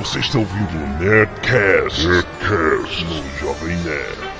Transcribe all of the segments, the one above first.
Você está ouvindo o Nerdcast, Nerdcast no Jovem Nerd.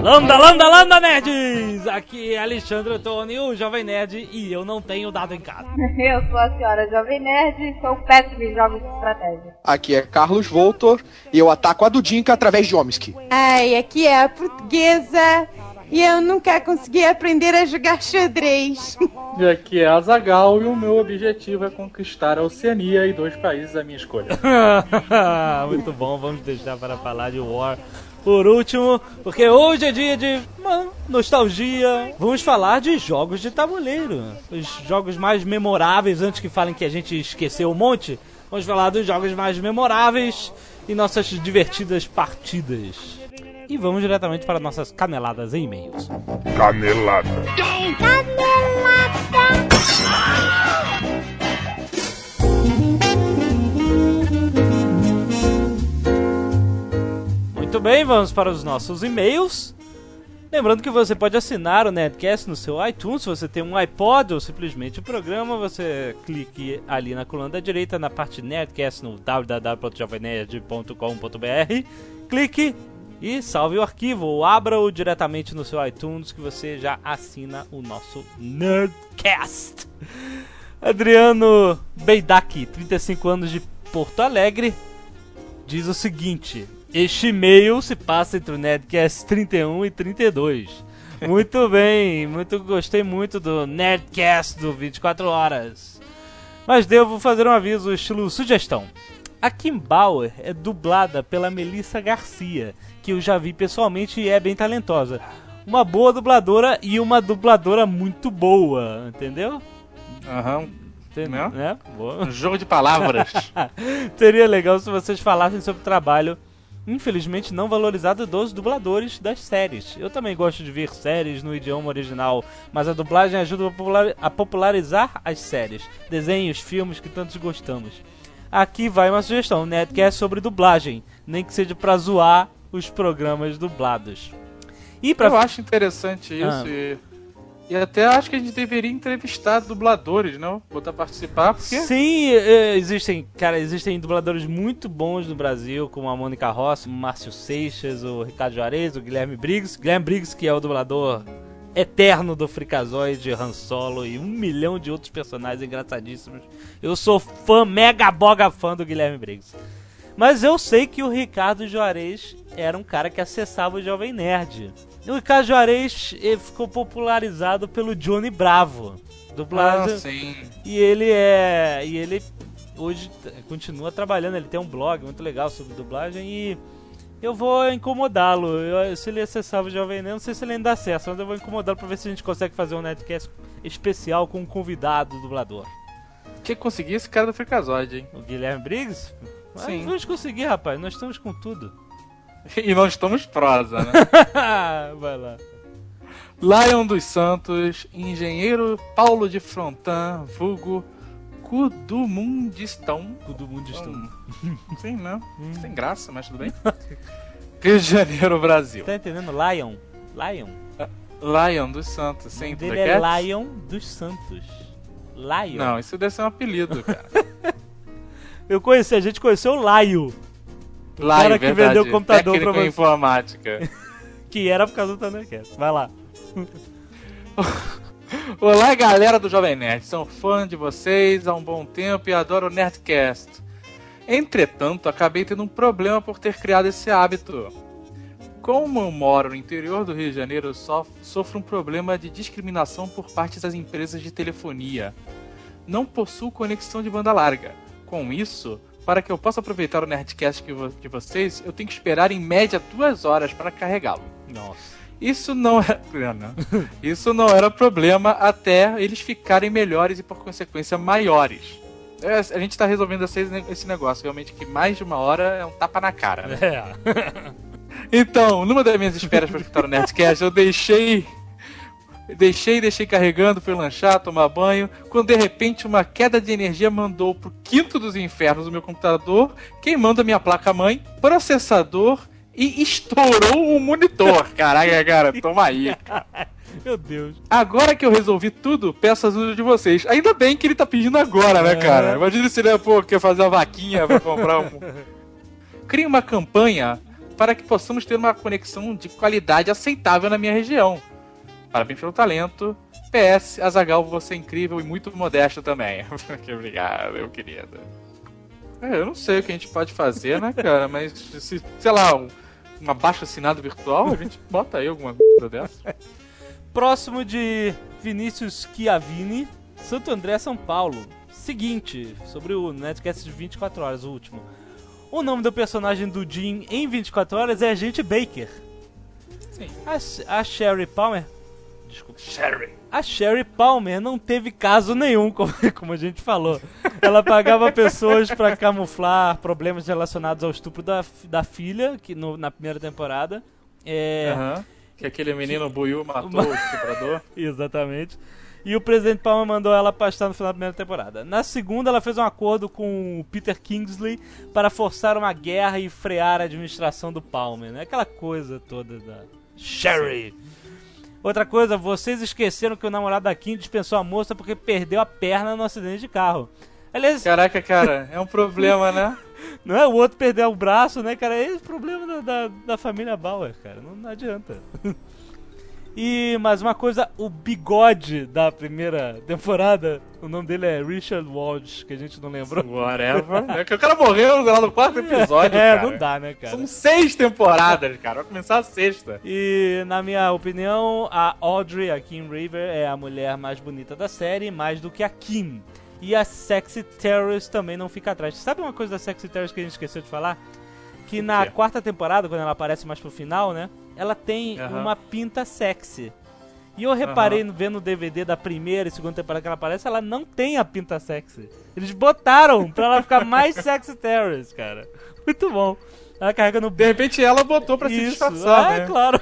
Landa, landa, landa, nerds! Aqui é Alexandre Tony, o Jovem Nerd, e eu não tenho dado em casa. Eu sou a senhora Jovem Nerd e sou péssimo em jogos de estratégia. Aqui é Carlos Voltor e eu ataco a Dudinka através de Omsky. Ai, aqui é a portuguesa e eu nunca consegui aprender a jogar xadrez. E aqui é a Zagal e o meu objetivo é conquistar a Oceania e dois países à minha escolha. Muito bom, vamos deixar para falar de War por último, porque hoje é dia de uma nostalgia. Vamos falar de jogos de tabuleiro. Os jogos mais memoráveis, antes que falem que a gente esqueceu um monte. Vamos falar dos jogos mais memoráveis e nossas divertidas partidas. E vamos diretamente para nossas caneladas em e-mails. Canelada. Muito bem, vamos para os nossos e-mails. Lembrando que você pode assinar o Nerdcast no seu iTunes, se você tem um iPod ou simplesmente o programa, você clique ali na coluna da direita, na parte Nerdcast no www.jovemnerd.com.br, clique e salve o arquivo, ou abra-o diretamente no seu iTunes que você já assina o nosso Nerdcast. Adriano Beidak, 35 anos de Porto Alegre, diz o seguinte: Este e-mail se passa entre o Nerdcast 31 e 32. Muito bem, muito gostei muito do Nerdcast do 24 horas. Mas devo fazer um aviso estilo sugestão. A Kim Bauer é dublada pela Melissa Garcia, que eu já vi pessoalmente e é bem talentosa. Uma boa dubladora e uma dubladora muito boa, entendeu? Aham. Entendeu? Né? Boa. Um jogo de palavras. Seria legal se vocês falassem sobre o trabalho, infelizmente não valorizado dos dubladores das séries. Eu também gosto de ver séries no idioma original, mas a dublagem ajuda a popularizar as séries, desenhos, filmes que tantos gostamos. Aqui vai uma sugestão, né? Que é sobre dublagem, nem que seja pra zoar os programas dublados. E pra Eu acho interessante isso Ah. e, e até acho que a gente deveria entrevistar dubladores, não? Botar participar, porque Sim, eh, existem, cara, existem dubladores muito bons no Brasil, como a Mônica Rossi, o Márcio Seixas, o Ricardo Juarez, o Guilherme Briggs. Guilherme Briggs, que é o dublador eterno do Freakazoid, Han Solo e um milhão de outros personagens engraçadíssimos. Eu sou fã, mega boga fã do Guilherme Briggs. Mas eu sei que o Ricardo Juarez era um cara que acessava o Jovem Nerd. E o Ricardo Juarez ele ficou popularizado pelo Johnny Bravo. Dublado, Ah, sim. e ele é. E ele hoje continua trabalhando, ele tem um blog muito legal sobre dublagem e eu vou incomodá-lo. Se ele acessava o Jovem Nerd, não sei se ele ainda acessa, mas eu vou incomodá-lo pra ver se a gente consegue fazer um netcast especial com um convidado dublador. Tinha que conseguir esse cara do Freakazoid, hein? O Guilherme Briggs? Mas Sim. vamos conseguir, rapaz, nós estamos com tudo. E não estamos prosa, né? Vai lá. Lion dos Santos, engenheiro Paulo de Frontan, vulgo Cudumundistão. Mundo está. Hum, Sim, não. Sem graça, mas tudo bem. Rio de Janeiro, Brasil. Tá entendendo? Lion. Lion. Lion dos Santos, sim, dele é Thundercats? Lion dos Santos. Lion. Não, isso deve ser um apelido, cara. Eu conheci, a gente conheceu o Laio. Lion, cara que verdade. vendeu o computador Técnico pra em você. informática. Que era por causa do Thundercats. Vai lá. Olá, galera do Jovem Nerd. Sou fã de vocês há um bom tempo e adoro o Nerdcast. Entretanto, acabei tendo um problema por ter criado esse hábito. Como eu moro no interior do Rio de Janeiro, eu sof- sofro um problema de discriminação por parte das empresas de telefonia. Não possuo conexão de banda larga. Com isso, para que eu possa aproveitar o Nerdcast de vocês, eu tenho que esperar em média duas horas para carregá-lo. Nossa. Isso não era. Não. Isso não era problema até eles ficarem melhores e, por consequência, maiores. É, a gente tá resolvendo esse, esse negócio, realmente, que mais de uma hora é um tapa na cara, né? É. Então, numa das minhas esperas para escutar o Nerdcast, eu deixei. Deixei, deixei carregando, fui lanchar, tomar banho, quando de repente uma queda de energia mandou pro quinto dos infernos o meu computador, queimando a minha placa-mãe, processador e estourou o monitor. Caraca, cara, toma aí. cara. Meu Deus. Agora que eu resolvi tudo, peço ajuda de vocês. Ainda bem que ele tá pedindo agora, né, É. cara? Imagina se ele pô, quer fazer uma vaquinha pra comprar um. Crie uma campanha para que possamos ter uma conexão de qualidade aceitável na minha região. Parabéns pelo talento. PS, Azagal, você é incrível e muito modesto também. obrigado, meu querido. É, eu não sei o que a gente pode fazer, né, cara? Mas se, sei lá, um, um abaixo assinado virtual, a gente bota aí alguma coisa dessa. Próximo de Vinícius Chiavini, Santo André, São Paulo. Seguinte, sobre o Netcast de 24 horas, o último. O nome do personagem do Jim em 24 horas é Agente Baker. Sim. A, a Sherry Palmer. Desculpa. Sherry. A Sherry Palmer não teve caso nenhum, como, como a gente falou. Ela pagava pessoas pra camuflar problemas relacionados ao estupro da, da filha, que no- na primeira temporada. É, Aham. Que aquele menino Buiu matou o estuprador. Exatamente. E o presidente Palmer mandou ela pastar no final da primeira temporada. Na segunda, ela fez um acordo com o Peter Kingsley para forçar uma guerra e frear a administração do Palmer, né? Aquela coisa toda da Sherry. Outra coisa, vocês esqueceram que o namorado da Kim dispensou a moça porque perdeu a perna no acidente de carro. Aliás, Caraca, cara, é um problema, né? não é o outro perder o braço, né, cara? É esse o problema da, da, da família Bauer, cara. Não, não adianta. E mais uma coisa, o bigode da primeira temporada, o nome dele é Richard Walsh, que a gente não lembrou. Whatever. É que o cara morreu lá no quarto episódio, é, cara. não dá, né, cara? São seis temporadas, cara. Vai começar a sexta. E na minha opinião, a Audrey, a Kim River, é a mulher mais bonita da série, mais do que a Kim. E a Sexy Terrorist também não fica atrás. Sabe uma coisa da Sexy Terrorist que a gente esqueceu de falar? Que na quarta temporada, quando ela aparece mais pro final, né? Ela tem Aham. uma pinta sexy. E eu reparei no vendo o DVD da primeira e segunda temporada que ela aparece, ela não tem a pinta sexy. Eles botaram pra ela ficar mais sexy terrorist, cara. Muito bom. Ela carrega no De repente ela botou pra se isso, disfarçar, ah, né? claro.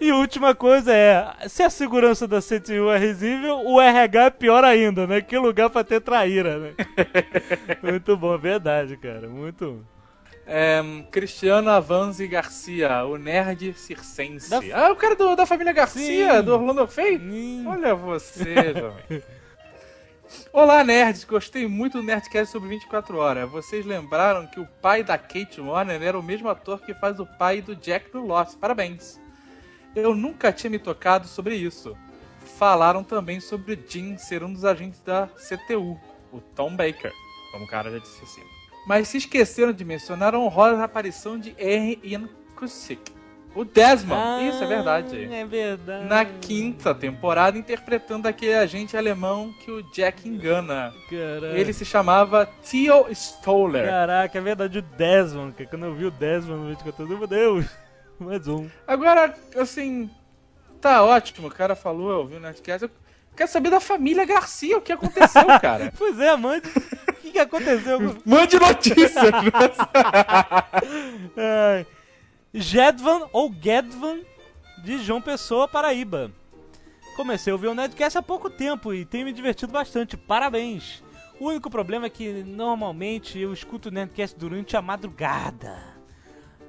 e última coisa é, se a segurança da CTU é risível, o RH é pior ainda, né? Que lugar pra ter traíra, né? Muito bom, verdade, cara. Muito. É, Cristiano Avanzi Garcia, o nerd circense. Da- Ah, o cara do- da família Garcia, Sim. do Orlando Fay? Hum, Olha você, jovem. Olá, nerds. Gostei muito do Nerdcast sobre 24 horas. Vocês lembraram que o pai da Kate Warner era o mesmo ator que faz o pai do Jack no Lost. Parabéns. Eu nunca tinha me tocado sobre isso. Falaram também sobre o Jim ser um dos agentes da CTU, o Tom Baker, como o cara já disse assim. Mas se esqueceram de mencionar a honrosa aparição de R. Ian Cusick, o Desmond. isso é verdade É verdade. na quinta temporada interpretando aquele agente alemão que o Jack engana. Caraca. Ele se chamava Theo Stoller. Caraca, é verdade, o Desmond, cara. Quando eu vi o Desmond no 24 meu Deus. Mais um. Agora, assim, tá ótimo, o cara falou, eu vi o Nerdcast. Eu quero saber da família Garcia, o que aconteceu, cara. Pois é, Amanda. O que, que aconteceu? Mande notícias. Ai. Jedvan ou Gedvan de João Pessoa, Paraíba. Comecei a ouvir o Nerdcast há pouco tempo e tenho me divertido bastante. Parabéns! O único problema é que normalmente eu escuto o Nerdcast durante a madrugada.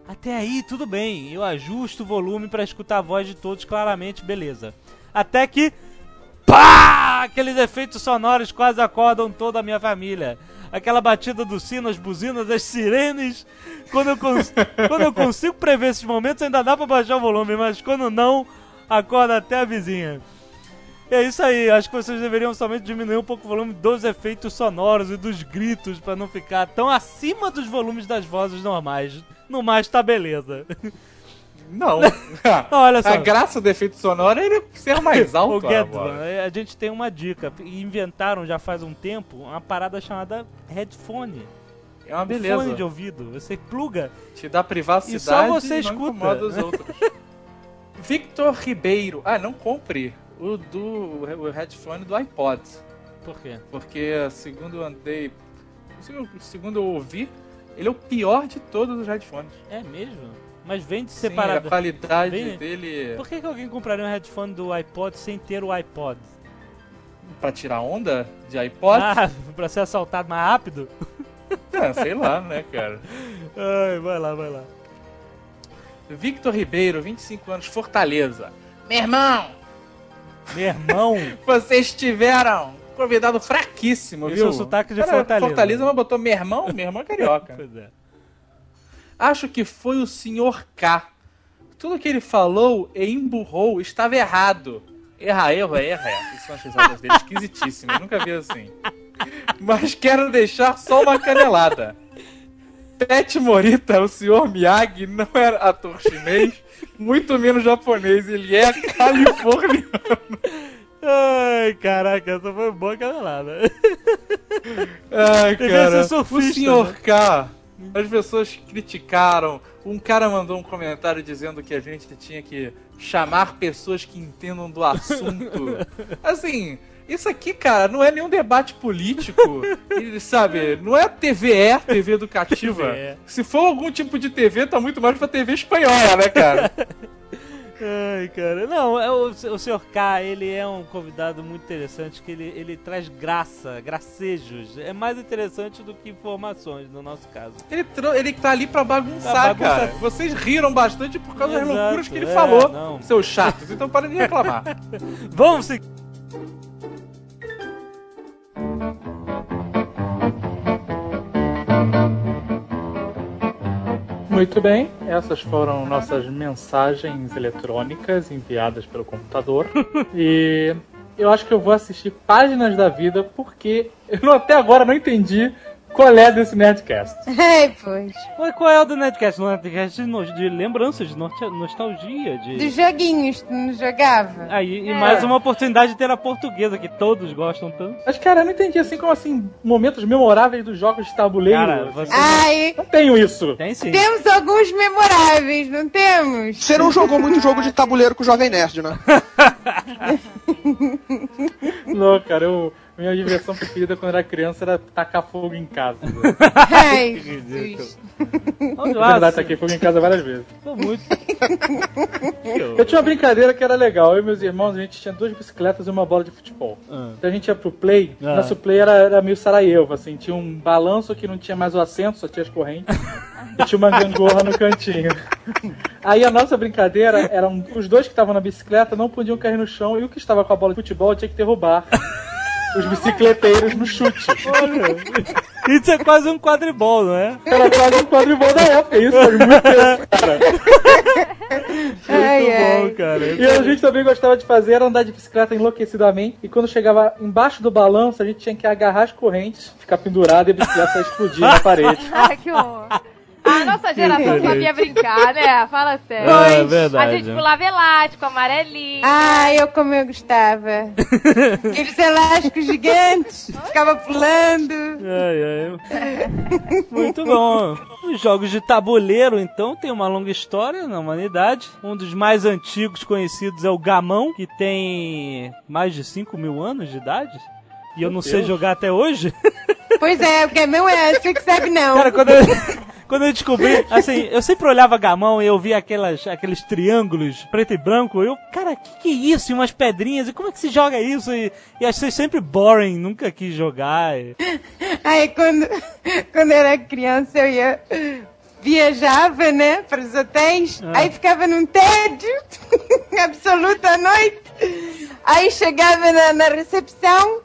Até aí, tudo bem. Eu ajusto o volume para escutar a voz de todos claramente, beleza. Até que. Pá! Aqueles efeitos sonoros quase acordam toda a minha família. Aquela batida do sino, as buzinas, as sirenes. Quando eu, cons- quando eu consigo prever esses momentos, ainda dá pra baixar o volume, mas quando não, acorda até a vizinha. E é isso aí, acho que vocês deveriam somente diminuir um pouco o volume dos efeitos sonoros e dos gritos pra não ficar tão acima dos volumes das vozes normais. No mais, tá beleza. Não. Olha só. A graça do efeito sonoro é ele ser mais O alto. Gedvan, agora. a gente tem uma dica. Inventaram já faz um tempo uma parada chamada headphone. É uma Um beleza. Fone de ouvido. Você pluga. Te dá privacidade E só você não escuta. os outros. Victor Ribeiro. Ah, não compre o do o headphone do iPod. Por quê? Porque segundo eu andei. Segundo eu ouvi, ele é o pior de todos os headphones. É mesmo? Mas vende Sim, a separado. qualidade Vem- dele Por que, que alguém compraria um headphone do iPod sem ter o iPod? pra tirar onda de iPod, Ah, pra ser assaltado mais rápido? ah, sei lá, né, cara. Ai, vai lá, vai lá. Victor Ribeiro, 25 anos, Fortaleza. Meu irmão, Meu irmão, vocês tiveram convidado fraquíssimo, esse viu? é o sotaque de Cara, Fortaleza. Fortaleza, mas botou meu irmão, meu irmão é carioca. Pois é. Acho que foi o senhor K. Tudo que ele falou e emburrou estava errado. Erra, erro, erra. Isso são as risadas dele esquisitíssimas. Nunca vi assim. Mas quero deixar só uma canelada. Pet Morita, o senhor Miyagi, não era ator chinês, muito menos japonês. Ele é californiano. Ai, caraca, essa foi boa canelada. Ai, cara. o senhor né? K. As pessoas criticaram. Um cara mandou um comentário dizendo que a gente tinha que chamar pessoas que entendam do assunto. Assim, isso aqui, cara, não é nenhum debate político. E, sabe, não é TVE, TV educativa. Se for algum tipo de TV, tá muito mais pra TV espanhola, né, cara? Ai, cara. Não, é o, o Sr. K, ele é um convidado muito interessante, que ele, ele traz graça, gracejos. É mais interessante do que informações, no nosso caso. Ele, ele tá ali pra bagunçar, bagunçar. cara. Vocês riram bastante por causa das Exato, loucuras que ele é, falou, não. seus chatos. Então para de reclamar. Vamos seguir. Muito bem, essas foram nossas mensagens eletrônicas enviadas pelo computador. e eu acho que eu vou assistir Páginas da Vida porque eu até agora não entendi qual é desse Nerdcast. Ai, pois. Mas qual é o do Netcast? O Netcast de, no- de lembranças, de nostalgia, de... Dos joguinhos que não jogava. Aí, e É. mais uma oportunidade de ter a portuguesa, que todos gostam tanto. Mas, cara, eu não entendi assim como assim, momentos memoráveis dos jogos de tabuleiro. Cara, você Ai, Não tenho isso. tem sim. temos alguns memoráveis, não temos? Você não jogou muito jogo de tabuleiro com o Jovem Nerd, né? Não, cara, eu, minha diversão preferida quando era criança era tacar fogo em casa. Ai, ridículo. Jesus. Vamos lá, verdade, taquei fogo em casa várias vezes. sou muito... Eu tinha uma brincadeira que era legal. Eu e meus irmãos, a gente tinha duas bicicletas e uma bola de futebol. Ah. Então a gente ia pro play, Ah. nosso play era, era meio Sarajevo, assim, tinha um balanço que não tinha mais o assento, só tinha as correntes. e tinha uma gangorra no cantinho. Aí a nossa brincadeira eram os dois que estavam na bicicleta não podiam cair no chão e o que estava com a bola de futebol tinha que derrubar os bicicleteiros no chute. Olha, isso é quase um quadribol, não é? Era quase um quadribol da época, isso faz muito tempo, cara. Ai, Muito ai. bom, cara. E a gente também gostava de fazer era andar de bicicleta enlouquecidamente. E quando chegava embaixo do balanço, a gente tinha que agarrar as correntes, ficar pendurado e a bicicleta explodir na parede. Ai, que horror. A nossa geração sabia brincar, né? Fala sério. Ah, é A verdade. gente pulava elástico, amarelinho. Ai, eu como eu gostava. Aqueles elásticos gigantes, ficava pulando. Ai, ai. Muito bom. Os jogos de tabuleiro, então, tem uma longa história na humanidade. Um dos mais antigos conhecidos é o Gamão, que tem mais de 5 mil anos de idade. E eu não sei Deus. jogar até hoje. Pois é, porque não é, você que sabe não. Cara, quando eu, quando eu descobri, assim, eu sempre olhava Gamão e eu via aquelas, aqueles triângulos preto e branco. Eu, cara, que que é isso? E umas pedrinhas. E como é que se joga isso? E, e achei sempre boring, nunca quis jogar. E- Aí quando, quando eu era criança eu ia viajava, né, para os hotéis, Ah. aí ficava num tédio absoluto à noite. Aí chegava na, na recepção,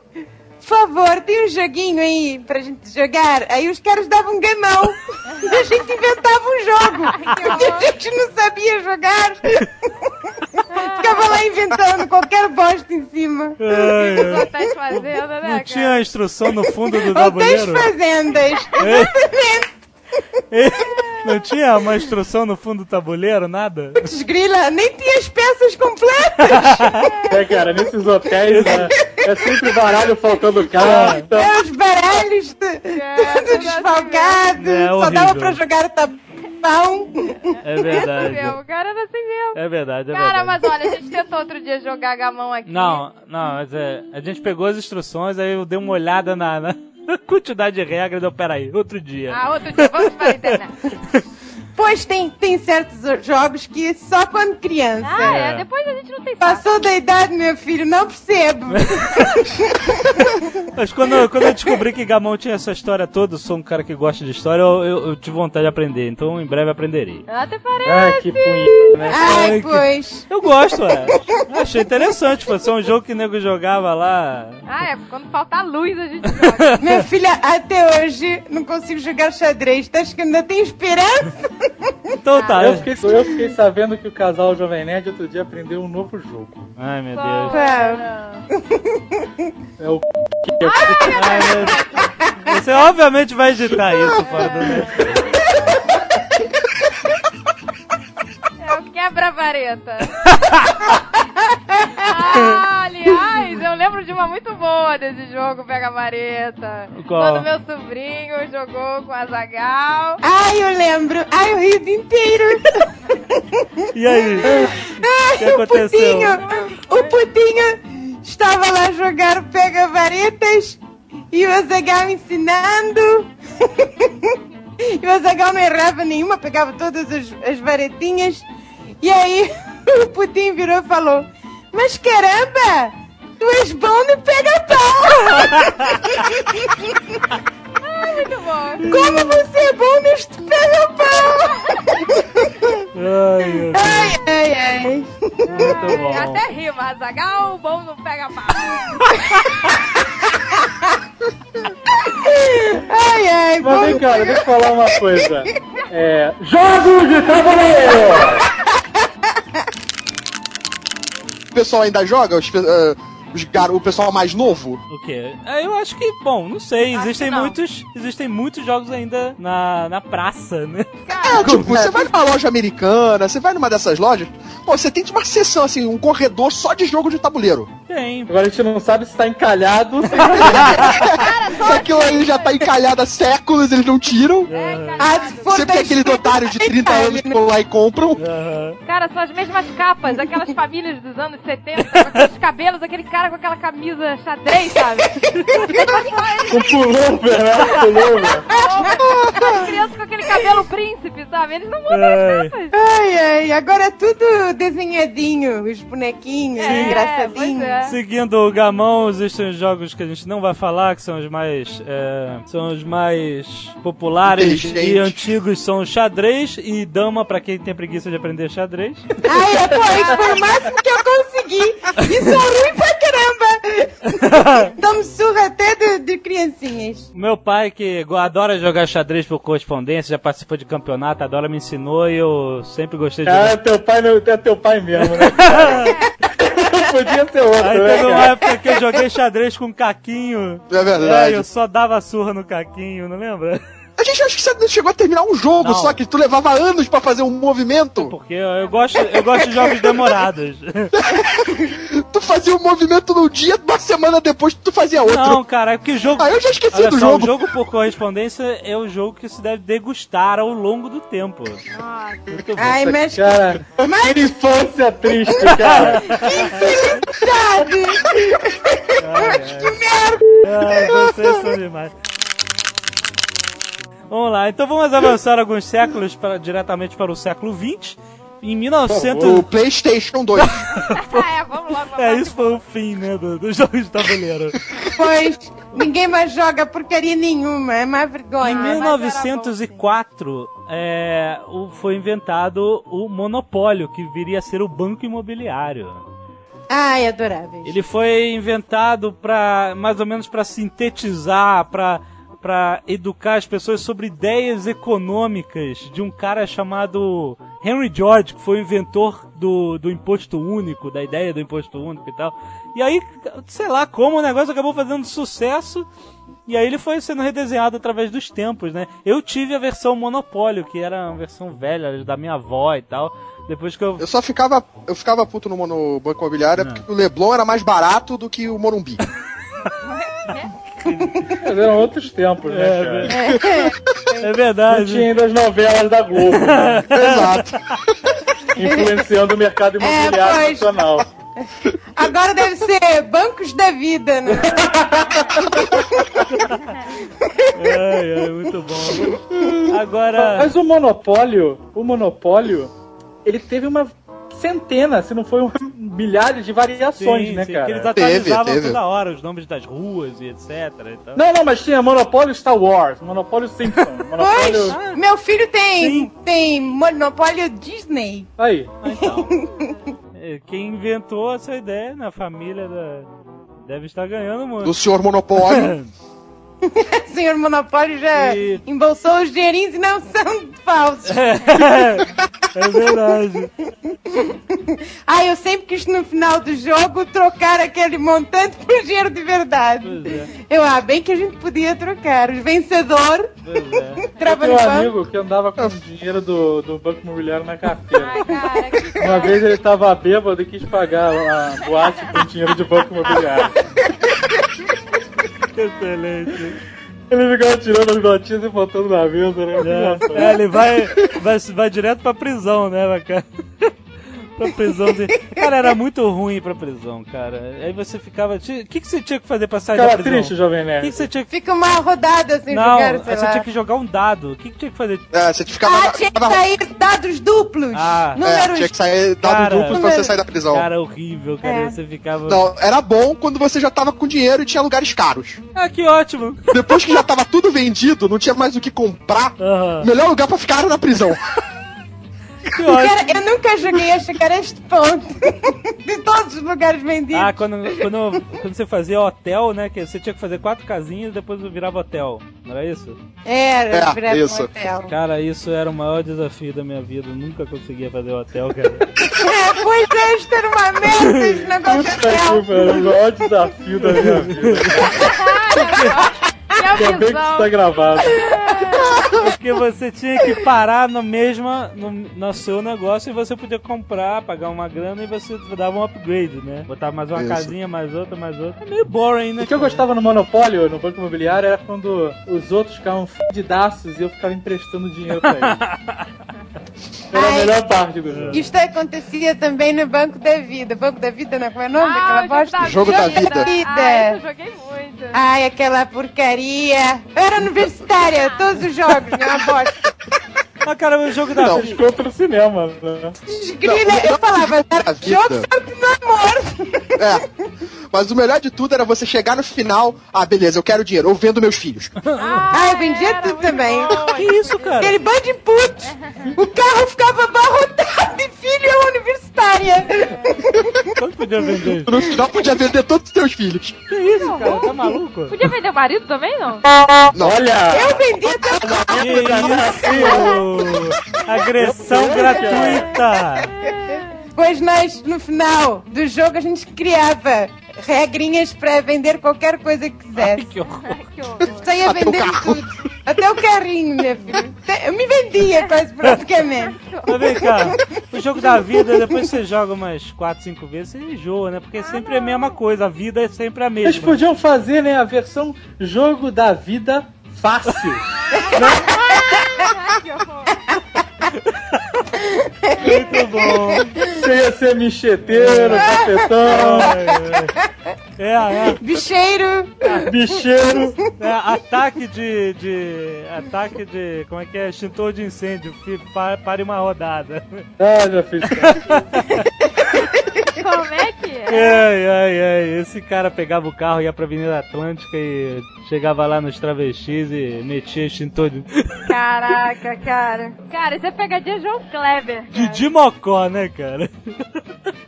por favor, tem um joguinho aí pra gente jogar. Aí os caras davam um gamão e a gente inventava um jogo. Porque a gente não sabia jogar. Ficava lá inventando qualquer bosta em cima. Ai, ai. Tá fazendo, né, Não cara? tinha instrução no fundo do Hotéis tabuleiro? fazendas. Exatamente. Não tinha uma instrução no fundo do tabuleiro, nada? Desgrila, nem tinha as peças completas. É, cara, nesses hotéis né, é sempre baralho faltando carta. É, os baralhos É, tudo desfalcado. É só dava pra jogar tapão. É Assim verdade. mesmo, cara era assim mesmo. É verdade, é Cara, verdade. mas olha, a gente tentou outro dia jogar gamão aqui. Não, não, mas é. A gente pegou as instruções, aí eu dei uma olhada na, na quantidade de regras, eu, peraí, outro dia. Ah, outro dia, vamos para a internet. Pois tem, tem certos jogos que só quando criança. Ah, É. é, depois a gente não tem saco. Passou da idade, meu filho, não percebo. Mas quando, quando eu descobri que Gamão tinha essa história toda, eu sou um cara que gosta de história, eu, eu, eu tive vontade de aprender. Então em breve aprenderei. Até parece. Ah, que punheta, né? Ai, Ai, que- pois. Eu gosto, é. Achei interessante. Foi ser um jogo que o nego jogava lá. Ah, é quando faltar luz a gente joga. Minha filha, até hoje não consigo jogar xadrez. Tá acho que ainda tem esperança? Então tá. Eu fiquei, eu fiquei sabendo que o casal Jovem Nerd outro dia aprendeu um novo jogo. Ai meu Deus. Tá. É o Ai, meu Deus. Você obviamente vai editar isso fora do net. É o quebra-vareta. ah, eu lembro de uma muito boa desse jogo, Pega-Vareta. Qual? Quando meu sobrinho jogou com a Zagal. Ai, eu lembro. Ai, o Rio inteiro. E aí? O que Ai, o aconteceu? Putinho. O Putinho estava lá jogar pega-varetas e o Azagal ensinando. e o Azagal não errava nenhuma, pegava todas as, as varetinhas. E aí o Putinho virou e falou: Mas caramba! Tu és bom no pega-pau! Muito bom. Como você é bom neste pega-pau! Ai, meu Deus. Ai, ai, ai. Muito bom. Até rima, Zagal, bom no pega-pau. Ai, ai, Mas vem cá, deixa eu falar uma coisa. É. Jogos de tabuleiro! O pessoal ainda joga? Os, ah, os gar- o pessoal mais novo? O quê? É, Eu acho que, bom, não sei. Acho Existem não. muitos, existem muitos jogos ainda na, na praça, né? É, tipo, você vai numa loja americana, você vai numa dessas lojas, pô, você tem uma seção, assim, um corredor só de jogo de tabuleiro. Tem. Agora a gente não sabe se tá encalhado. Se aquilo aí já tá encalhado há séculos, eles não tiram. É, cara, Ah, Sempre tem aqueles esquerda, otários de 30 Itália, anos que vão lá e compram. Cara, são as mesmas capas, aquelas famílias dos anos 70, com aqueles cabelos, aquele cara com aquela camisa xadrez, sabe? Com pullover, né? Pullover. As crianças com aquele cabelo príncipe, sabe? Eles não mudam Ai. as capas. Ai, ai, agora é tudo desenhadinho, os bonequinhos, É, engraçadinhos. pois é. Seguindo o Gamão, existem os jogos que a gente não vai falar, que são os mais. é, são os mais populares e antigos, são xadrez e dama pra quem tem preguiça de aprender xadrez. Ai, é, pô, isso foi o máximo que eu consegui. Isso é ruim pra caramba. Damos surra até de, de criancinhas. Meu pai, que adora jogar xadrez por correspondência, já participou de campeonato, adora, me ensinou e eu sempre gostei de Ah, jogar. teu pai não é teu pai mesmo, né? Podia ser outro, Aí né, teve uma época que eu joguei xadrez com o Caquinho. É É, verdade. eu só dava surra no Caquinho, não lembra? A gente acha que você chegou a terminar um jogo, Não. só que tu levava anos pra fazer um movimento. Porque eu, eu gosto, eu gosto de jogos demorados. Tu fazia um movimento num dia, uma semana depois tu fazia outro. Não, cara, é porque jogo. Ah, eu já esqueci Olha do só, jogo. o jogo por correspondência é o jogo que se deve degustar ao longo do tempo. Muito bom. Ai, mas Cara, que infância triste, cara. sabe? Ai, vocês são demais. Vamos lá, então vamos avançar alguns séculos para, diretamente para o século XX. Em 1900. O PlayStation 2. é, vamos logo pra É, isso foi o fim, né, do, do jogo de tabuleiro. Pois, ninguém mais joga porcaria nenhuma, é uma Em vergonha. era 1904 é, o- foi inventado o monopólio, que viria a ser o banco imobiliário. Ai, adoráveis. Ele foi inventado para mais ou menos para sintetizar, para para educar as pessoas sobre ideias econômicas de um cara chamado Henry George, que foi o inventor do, do imposto único, da ideia do imposto único e tal. E aí, sei lá como o negócio acabou fazendo sucesso. E aí ele foi sendo redesenhado através dos tempos, né? Eu tive a versão Monopólio, que era uma versão velha da minha avó e tal. Depois que eu Eu só ficava, eu ficava puto no, no Banco Imobiliário porque o Leblon era mais barato do que o Morumbi. Mas eram outros tempos, né, cara? É Não verdade. tinha ainda as novelas da Globo, né? Exato. influenciando o mercado imobiliário pois. nacional. Agora deve ser bancos da vida, né? É, é, muito bom. Agora. Mas o monopólio, o monopólio, ele teve uma centenas, se não foi um, milhares de variações, Sim, né, sim, cara? que eles atualizavam Teve, teve. toda hora os nomes das ruas e etc. Então... Não, não, mas tinha Monopólio Star Wars, Monopólio Simpson, Monopólio... Pois, meu filho tem, Sim. tem monopólio Disney. Aí. Ah, então. É, Quem inventou essa ideia na família da... deve estar ganhando muito. Do senhor Monopólio. Senhor Monopólio já E- embolsou os dinheirinhos e não são falsos. é verdade. Ah, eu sempre quis no final do jogo trocar aquele montante por dinheiro de verdade. Pois é, Eu, ah, bem que a gente podia trocar. O vencedor pois é. trava Eu no tenho um banco. amigo que andava com o dinheiro do, do Banco Imobiliário na carteira. Ai, cara, que Uma vez ele tava bêbado e quis pagar a boate com dinheiro de Banco Imobiliário. Excelente. Ele ficava tirando as notinhas e botando na mesa, né? Engraçado. É, ele vai, vai, vai direto pra prisão, né, bacana? Pra prisão. de- Cara, era muito ruim ir pra prisão, cara. Aí você ficava. O que, que você tinha que fazer pra sair da Ficava prisão? triste, Jovem O que, Nerd. que você tinha que. Fica uma rodada assim, Não, sei você lá. tinha que jogar um dado. O que, que tinha que fazer? É, você ficava. Ah, na- tinha que na- sair dados duplos. Ah. É, números. tinha que sair dado Cara. duplo pra você sair da prisão. Cara, horrível, cara. É. Você ficava. Não, era bom quando você já tava com dinheiro e tinha lugares caros. Ah, que ótimo. Depois que já tava tudo vendido, não tinha mais o que comprar. Aham. O melhor lugar pra ficar era na prisão. Cara, eu nunca joguei a chegar a este ponto. de todos os lugares vendidos. Ah, quando, quando, quando você fazia hotel, né? Que você tinha que fazer quatro casinhas e depois virava hotel. Não era isso? Era, É, virava um isso. hotel. Cara, isso era o maior desafio da minha vida. Eu nunca conseguia fazer hotel, cara. É, pois é, isto era uma merda, esse negócio de Puta que hotel. pariu, o maior desafio da minha vida. Ainda bem que isso tá gravado. Porque você tinha que parar no mesma, no, no seu negócio e você podia comprar, pagar uma grana e você dava um upgrade, né? Botava mais uma Isso. casinha, mais outra, mais outra. É meio boring, né? O que eu gostava no Monopólio, no Banco Imobiliário, era quando os outros ficavam fudidaços e eu ficava emprestando dinheiro pra eles. Era a Ai. melhor parte do jogo. Isto acontecia também no Banco da Vida. Banco da Vida, não, como é o nome Ah, daquela o jogo bosta? da Jogo da vida. Ah, eu joguei muito. Ai, aquela porcaria. Eu era universitária, todos os jogos, né? Uma bosta. Ah, cara, o jogo da Não. vida. Ficou no cinema, né? Eu falava, jogo sobre amor. É. Mas o melhor de tudo era você chegar no final. Ah, beleza, eu quero dinheiro, eu vendo meus filhos. Ah, eu vendia tudo também. bom. Que isso, cara? Aquele bando de putz. O carro ficava abarrotado de filho universitária. Quanto podia vender? No final podia vender todos os teus filhos. Que isso, cara? Tá maluco? Podia vender o marido também, não? Não. Olha! Eu vendia tudo. Que isso? Agressão gratuita! Pois nós, no final do jogo, a gente criava regrinhas para vender qualquer coisa que Ai, quisesse. que horror. Ai, que horror. Saía Até carro. tudo. Até o carrinho, minha filha. Eu me vendia quase praticamente. Mas vem cá, o jogo da vida, depois você joga umas 4, 5 vezes, você enjoa, né? Porque sempre é a mesma coisa, a vida é sempre a Eles mesma. podiam fazer, né, a versão jogo da vida fácil. Ai, que horror. Muito bom. Ser micheteiro, cafetão, É, é, Bicheiro. bicheiro. é, ataque de, de. Ataque de. Como é que é? Extintor de incêndio. Pare uma rodada. Ah, já fiz isso. Como é que é? Ai, ai, ai. Esse cara pegava o carro, ia pra Avenida Atlântica e chegava lá nos travestis e metia extintor de. Caraca, cara. Cara, isso é pegadinha João Kleber. De Dimocó, né, cara?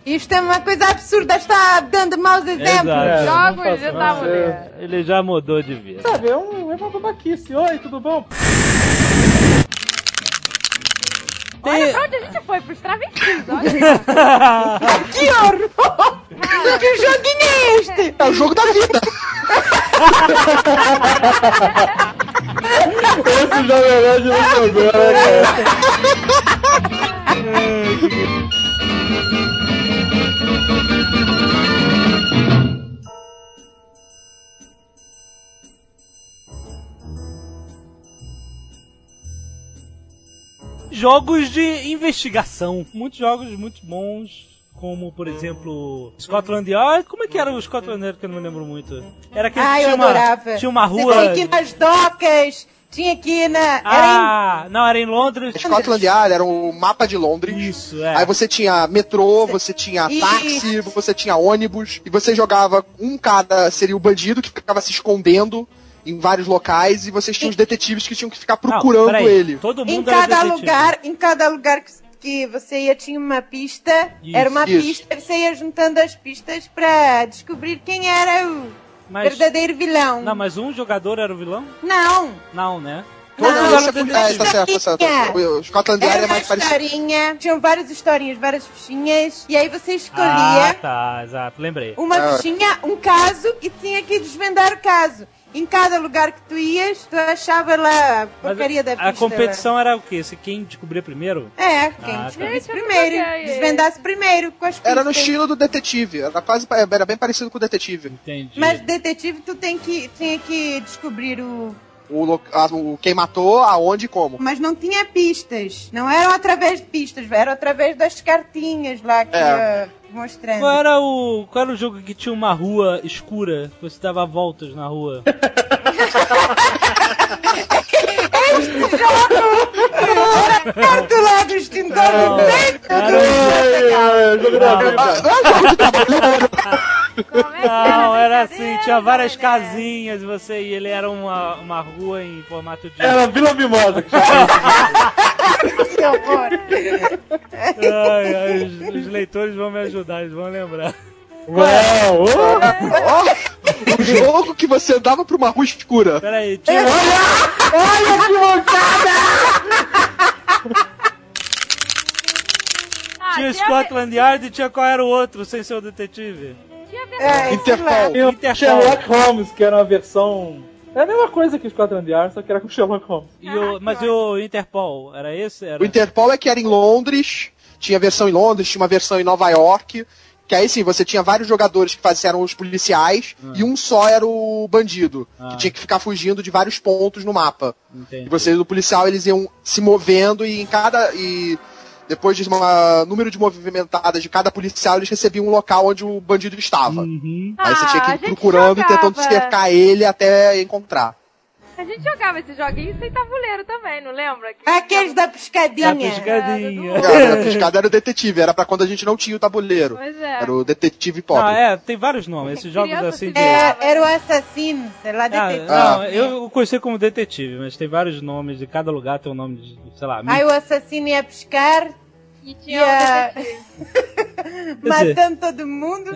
Isto é uma coisa absurda. Está dando maus exemplos. Exato. É, Jogos de tabuleiro. Ele já mudou de vida. Sabe, é, um, é uma babaquice. Oi, tudo bom? Olha pra onde a gente foi, pros travestis, olha. Que horror! Que joguinho é este? É o jogo da vida. Esse Jovem Nerd não jogou, né, cara? Jogos de investigação. Muitos jogos muito bons. como, por exemplo, Scotland Yard. Como é que era o Scotland Yard que eu não me lembro muito? Era aquele Ah, que tinha uma, adorava. tinha uma Você rua. tinha que ir nas docas, tinha que ir na. Era Ah, não, era em Londres. Scotland Yard era um mapa de Londres. Isso, é. Aí você tinha metrô, você tinha Isso. táxi, você tinha ônibus, e você jogava um cada seria o bandido que ficava se escondendo em vários locais, e vocês tinham os detetives que tinham que ficar Não, procurando peraí, ele. Todo em mundo era cada lugar, em cada lugar que, que você ia tinha uma pista, Isso. era uma Isso. pista, e você ia juntando as pistas pra descobrir quem era o Mas, verdadeiro vilão. não, mas um jogador era o vilão? Não, Não, né? Não, Todos Não, eram isso é, detetives. é, tá certo, tá certo. O Scotland Yard era é uma mais parecido. historinha, tinham várias historinhas, várias fichinhas, e aí você Ah, escolhia tá, exato, lembrei. uma Ah. fichinha, um caso, e tinha que desvendar o caso. Em cada lugar que tu ias, tu achava lá a Mas porcaria da pista. a competição era o quê? Se quem descobria primeiro? lá. É, quem Ah, tá. descobrisse eu primeiro, desvendasse primeiro com as pistas. Era no estilo do detetive, era quase era bem parecido com o detetive. Entendi. Mas detetive, tu tem que, tinha que descobrir o. O, a- o quem matou, aonde e como. Mas não tinha pistas. Não eram através de pistas, eram através das cartinhas lá que É. ia mostrando. Qual era o. Qual era o jogo que tinha uma rua escura? que Você dava voltas na rua. Do extintor Não, do que Não, era assim, tinha várias casinhas, você e ele era uma, uma rua em formato de. Era Vila Mimosa. Que horror. Ai, ai, os, os leitores vão me ajudar, eles vão lembrar. Uau! oh. O jogo que você andava pra uma rua escura. Peraí, tinha. Olha que moncada! Ah, Tinha Scotland Yard e tinha qual era o outro sem ser o detetive? tinha versão- É, sei Interpol. Interpol. Sherlock Holmes, que era uma versão. É a mesma coisa que o Scotland Yard, só que era com Sherlock Holmes. E o, mas e o Interpol? Era esse? Era... O Interpol é que era em Londres, tinha versão em Londres, tinha uma versão em Nova York. Que aí sim, você tinha vários jogadores que faziam os policiais e um só era o bandido, Ah. que tinha que ficar fugindo de vários pontos no mapa. Entendi. E vocês, do policial, eles iam se movendo e em cada. E depois de um número de movimentadas de cada policial, eles recebiam um local onde o bandido estava. Uhum. Aí você Ah, tinha que ir gente procurando e tentando cercar ele até encontrar. A gente jogava esses joguinhos sem tabuleiro também, não lembra? Que- Aqueles da piscadinha. Da piscadinha. Cara, a piscada era o detetive, era pra quando a gente não tinha o tabuleiro. Pois é. Era o detetive pobre. Ah, é, tem vários nomes, esses jogos assim de. É, era o assassino, sei lá, Ah, detetive. não, eu conheci como detetive, mas tem vários nomes, de cada lugar tem um nome de, sei lá, Aí o assassino ia pescar, E tinha detetive. matando todo mundo.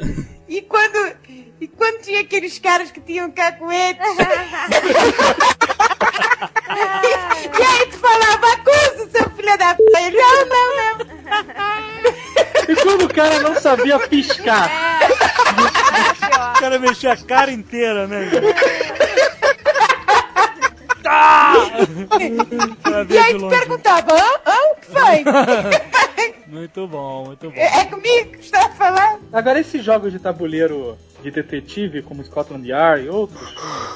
E quando, e quando tinha aqueles caras que tinham cacoetes, e aí tu falava, acusa, seu filho da p. Ele, não, não, não. E quando o cara não sabia piscar? O cara mexeu a cara inteira, né? Tá! E aí tu perguntava, hã? Hã? O que foi? Muito bom, muito bom. É comigo que está falando? Agora, esses jogos de tabuleiro de detetive, como Scotland Yard e outros,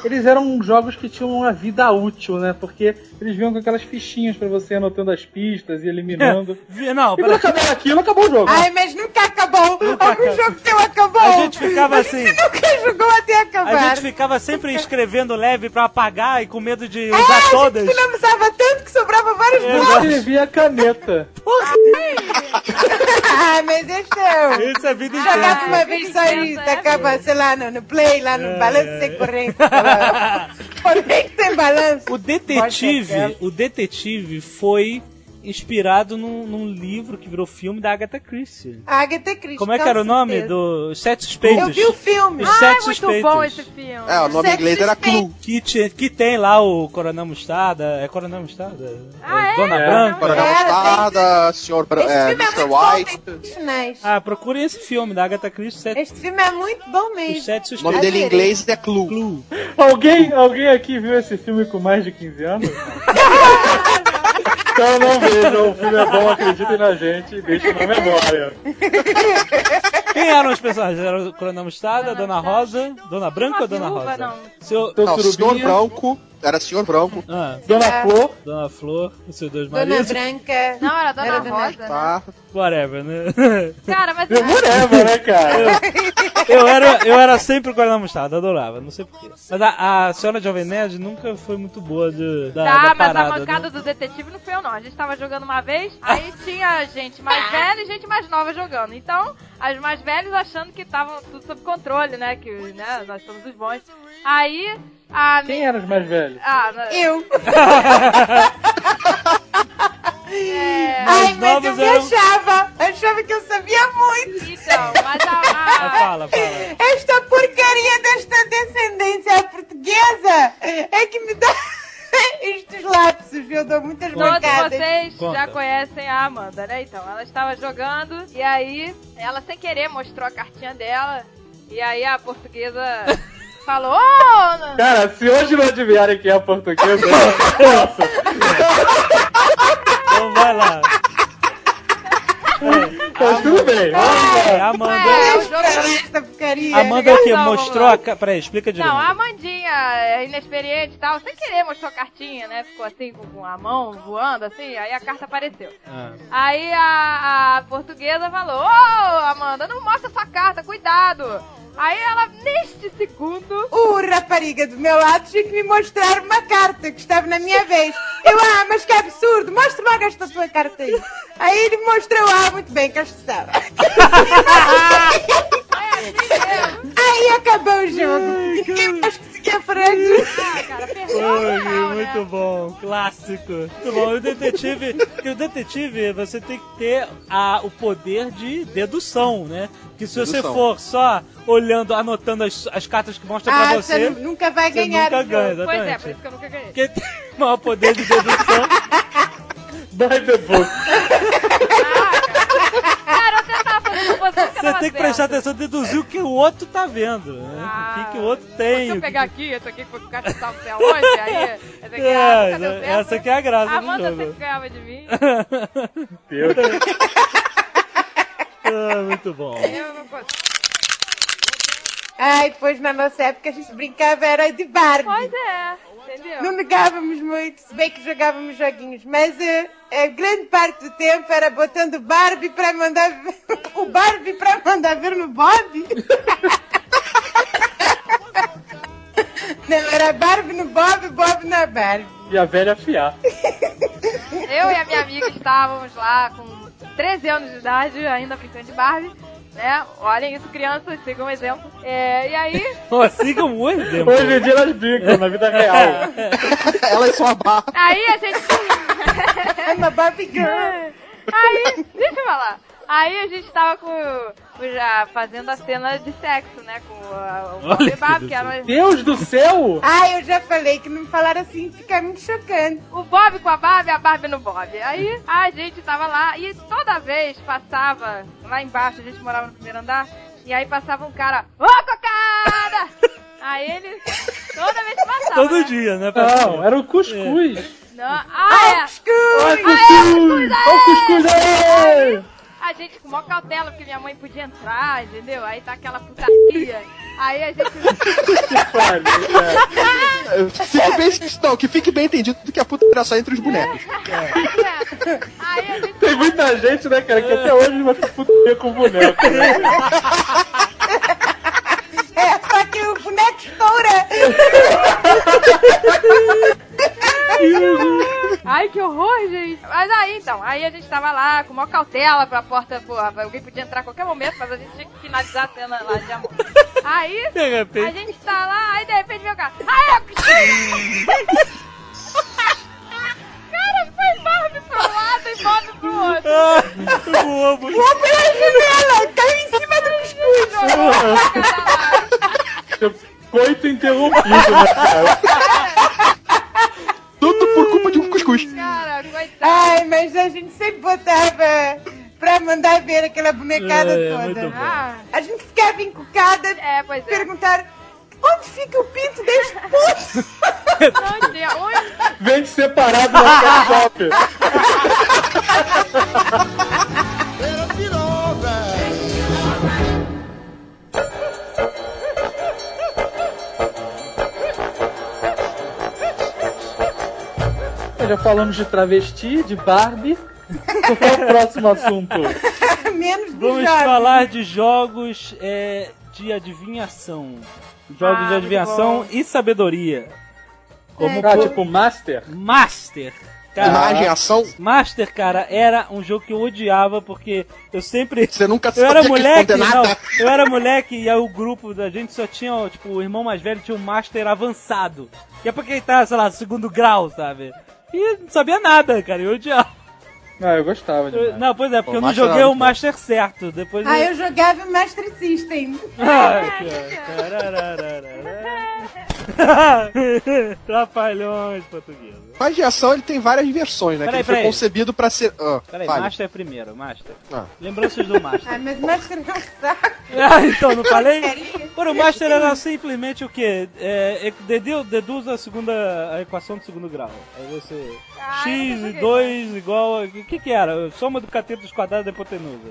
eles eram jogos que tinham uma vida útil, né? Porque eles vinham com aquelas fichinhas pra você anotando as pistas e eliminando. Não, E quando acabar aquilo, acabou o jogo. Ai, mas nunca acabou. Algum acabou. jogo teu acabou. A gente ficava assim. Nunca jogou até acabar. A gente ficava sempre escrevendo leve pra apagar e com medo de usar todas. Tu não usava tanto que sobrava vários É. Eu blocos. escrevia a caneta. Ah, mas esse é o... Isso é vida Jogava intensa. uma vez só e Criança, é acaba, sei lá, no, no play, lá no É, balanço sem corrente. Corrente sem balanço. O detetive, o detetive foi inspirado num, num livro que virou filme da Agatha Christie. Agatha Christie. Como é que era o nome certeza. do Os Sete Suspeitos? Eu vi o filme. Os Ah, Sete é muito Suspeitos. bom esse filme. É, o nome em Sete inglês era suspeitos. Clue. Que, que tem lá o Coronel Mostarda. É Coronel Mostarda? Ah, é? Dona É. Branca. Coronel Era, Mostarda, Senhor Esse é, é Mr. bom, White. personagens. Ah, procurem esse filme da Agatha Christie. Sete, Este filme é muito bom Os mesmo. Sete O nome Suspeitos. dele em inglês é Clue. Clue. Alguém, alguém aqui viu esse filme com mais de 15 anos? então não vejam, o filme é bom, acreditem na gente e deixem na memória. Quem eram os personagens? Era o Coronel Mostarda, Dona Rosa, Dona Branca ou Dona Rosa? não. Seu... Não, Senhor Branco, era senhor branco. Ah, Dona Ah. Flor. Dona Flor, os seus dois Dona maridos. Branca. Não, era Dona Era Dona- Rosa, né? Tá. Whatever, né? Cara, mas... Whatever, né, cara? Eu era, eu era sempre com a mostarda, adorava, não sei porquê. Mas a, a senhora Jovem Nerd nunca foi muito boa de, da, Tá, da mas parada, a mancada né? do detetive não foi eu não. A gente tava jogando uma vez, aí tinha gente mais velha e gente mais nova jogando. Então, as mais velhas achando que estavam tudo sob controle, né? Que né, nós somos os bons. Aí, a Quem eram os mais velhos? Ah, na- Eu. é, Ai, mas eu me eram- achava. Achava que eu sabia muito. então, mas a, Ah, a- fala, fala. Esta porcaria desta descendência portuguesa é que me dá estes lapsos. Eu dou muitas Todos bancadas. vocês Conta. já conhecem a Amanda, né? Então, ela estava jogando e aí ela sem querer mostrou a cartinha dela e aí a portuguesa falou: "Ô, Cara, se hoje não adivinharem quem é a portuguesa, nossa. Então vai lá. Mas tudo bem. É, a Amanda. é, o jogo porcaria. Amanda o quê? Mostrou a. ca- Peraí, explica direito. Não, a Amandinha, é inexperiente e tal, sem querer mostrou a cartinha, né? Ficou assim com- a mão voando, assim, aí a carta apareceu. Ah. Aí a, a portuguesa falou: Ô, Amanda, não mostra sua carta, cuidado! Aí ela, neste segundo, O rapariga do meu lado tinha que me mostrar uma carta que estava na minha vez. Eu, ah, mas que absurdo, mostre logo esta sua carta aí. Aí ele me mostrou, ah, muito bem, mesmo. Aí acabou o jogo. Ninguém mais conseguia frente. Ah, cara, perdeu Ai, moral, muito né? bom, clássico. Muito bom. O detetive, porque o detetive você tem que ter a, o poder de dedução, né? Que se você Dedução. for só olhando, anotando as, as cartas que mostram Ah, pra você você, nu- nunca vai você ganhar nunca ganha, Pois é, por isso que eu nunca ganhei. Quem tem o maior poder de dedução By the book. Eu Você tem que prestar atenção, deduzir o que o outro tá vendo, né? Ah, o que, que o outro tem. Se eu pegar aqui, esse aqui foi o cara que tava até onde, aí essa aqui, ah, nunca deu É, certo. essa aqui é a graça A do Amanda jogo. sempre ganhava de mim. Deus. Ah, muito bom. Eu não consigo. Ai, pois na nossa época a gente brincava era de Barbie. Pois é, entendeu? Não negávamos muito, se bem que jogávamos joguinhos, mas eh, a grande parte do tempo era botando Barbie para mandar ver, o Barbie para mandar ver no Bob. Não, era Barbie no Bob, Bob na Barbie. E a velha afiar. Eu e a minha amiga estávamos lá com 13 anos de idade, ainda brincando de Barbie. Né? Olhem isso, crianças, sigam o exemplo. É, e aí, Pô, siga um exemplo. Hoje em dia elas brincam na vida real. Elas são a barra. aí a gente. I'm a Barbie girl. Aí, deixa eu falar. Aí a gente tava com, já fazendo a cena de sexo, né? Com a- o Olha Bob e que Barbie, que era Deus do céu! Ah, eu já falei que não me falaram assim, fica muito chocante. o Bob com a Barbie e a Barbie no Bob. Aí a gente tava lá e toda vez passava, lá embaixo, a gente morava no primeiro andar, e aí passava um cara, ô cocada! Aí ele, toda vez passava. Todo né? dia, né? Não, era o cuscuz. Não, ah, é. Escuro! Olha o cuscuz! Olha o cuscuz aí! A gente com maior cautela, porque minha mãe podia entrar, entendeu? Aí tá aquela putaria. Aí a gente. Fique bem, não, que fique bem entendido que a puta era só entre os bonecos. Aí a gente. Tem muita gente, né, cara, que até hoje vai putaria com boneco. Né? É, só que o boneco estoura. Ai, que horror, gente. Mas aí, então, aí a gente tava lá com maior cautela pra porta, porra, alguém podia entrar a qualquer momento, mas a gente tinha que finalizar a cena lá de amor. Aí, De a gente tá lá, aí de repente vem o cara. Ai, eu... Cara, foi Barbie pro lado e Bob pro outro. Ah, boa, boa. Vou pela janela, caiu em cima do pra lado. Coito interrompido, né, cara? Por culpa de um cuscuz. Cara, coitado. Ai, mas a gente sempre botava pra mandar ver aquela bonecada É, toda. Ah, A gente ficava encucada, é, pois é. perguntar onde fica o pinto desse puto? Não tinha um Vende separado na Shop. Já falamos de travesti, de Barbie. Qual é o próximo assunto? Menos de Vamos jogos. falar de jogos é, de adivinhação. Jogos Ah, de adivinhação e sabedoria. Como Ah, por- tipo Master? Master. Cara, Imagem, ação, Master, cara, era um jogo que eu odiava porque eu sempre. você nunca Eu era moleque, não, eu era moleque e aí o grupo da gente só tinha, tipo, o irmão mais velho tinha um Master avançado. Que é porque ele tá, sei lá, segundo grau, sabe? E não sabia nada, cara, eu odiava. Ah, eu gostava de Eu- não, pois é, porque Pô, eu não Master joguei o. Master certo. Depois Ah, eu jogava Master System. Ai, cara. Trapalhões portugueses. Mas de ação ele tem várias versões, né? Peraí, que ele foi peraí. concebido pra ser. Ah, Peraí, fale. Master primeiro, Master. Ah. Lembranças do Master. Ah, mas Master é um saco. Ah, então, não falei? Pô, o Master era simplesmente o quê? É, é, dedu- deduz a segunda a equação do segundo grau. Aí você. Ah, x e joguei, 2 igual. a- O que que era? Soma do cateto dos quadrados da hipotenusa.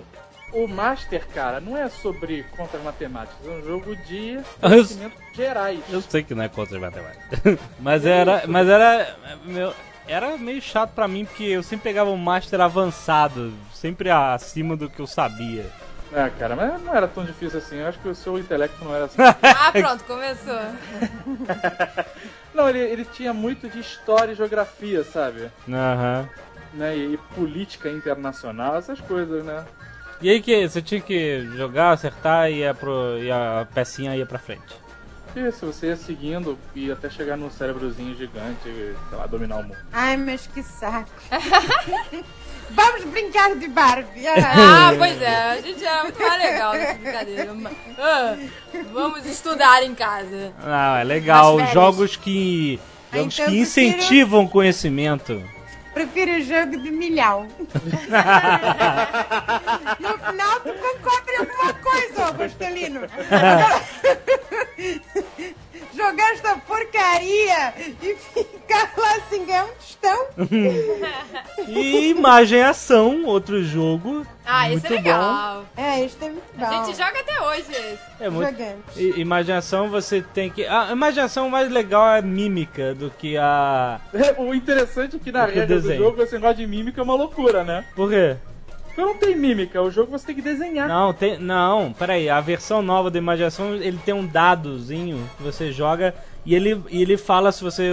O Master, cara, não é sobre contas matemáticas, é um jogo de Eu- conhecimentos gerais. Eu sei que não é contra de matemática. mas era. Mas era. Meu, era meio chato pra mim porque eu sempre pegava um Master avançado, sempre acima do que eu sabia. É, cara, mas não era tão difícil assim. Eu acho que o seu intelecto não era assim. Ah, pronto, começou. não, ele, ele tinha muito de história e geografia, sabe? Aham. Né? E, e política internacional, essas coisas, né? E aí que você tinha que jogar, acertar e, ia pro, e a pecinha ia pra frente. Isso, você ia seguindo e até chegar num cérebrozinho gigante sei lá, dominar o mundo. Ai, mas que saco. Vamos brincar de Barbie. Ah, pois é, a gente é muito mais legal nessa brincadeira. Ah, vamos estudar em casa. Ah, é legal. Jogos que. Jogos então que eu prefiro- incentivam conhecimento. Prefiro o jogo de milhão. No final tu em alguma coisa. Agora, Jogar esta porcaria e ficar lá assim, ganhar um tostão. E Imagem e Ação, outro jogo. Ah, muito esse é legal. É, isto é muito bom. A gente joga até hoje esse. bom. É muito. Jogamos. I- Imaginação você tem que. A imaginação mais legal é a mímica do que a. O interessante é que na regra do jogo esse negócio de mímica é uma loucura, né? Por quê? Porque não tem mímica, o jogo você tem que desenhar. Não, tem. Não, peraí. A versão nova da Imaginação ele tem um dadozinho que você joga e ele, e ele fala se você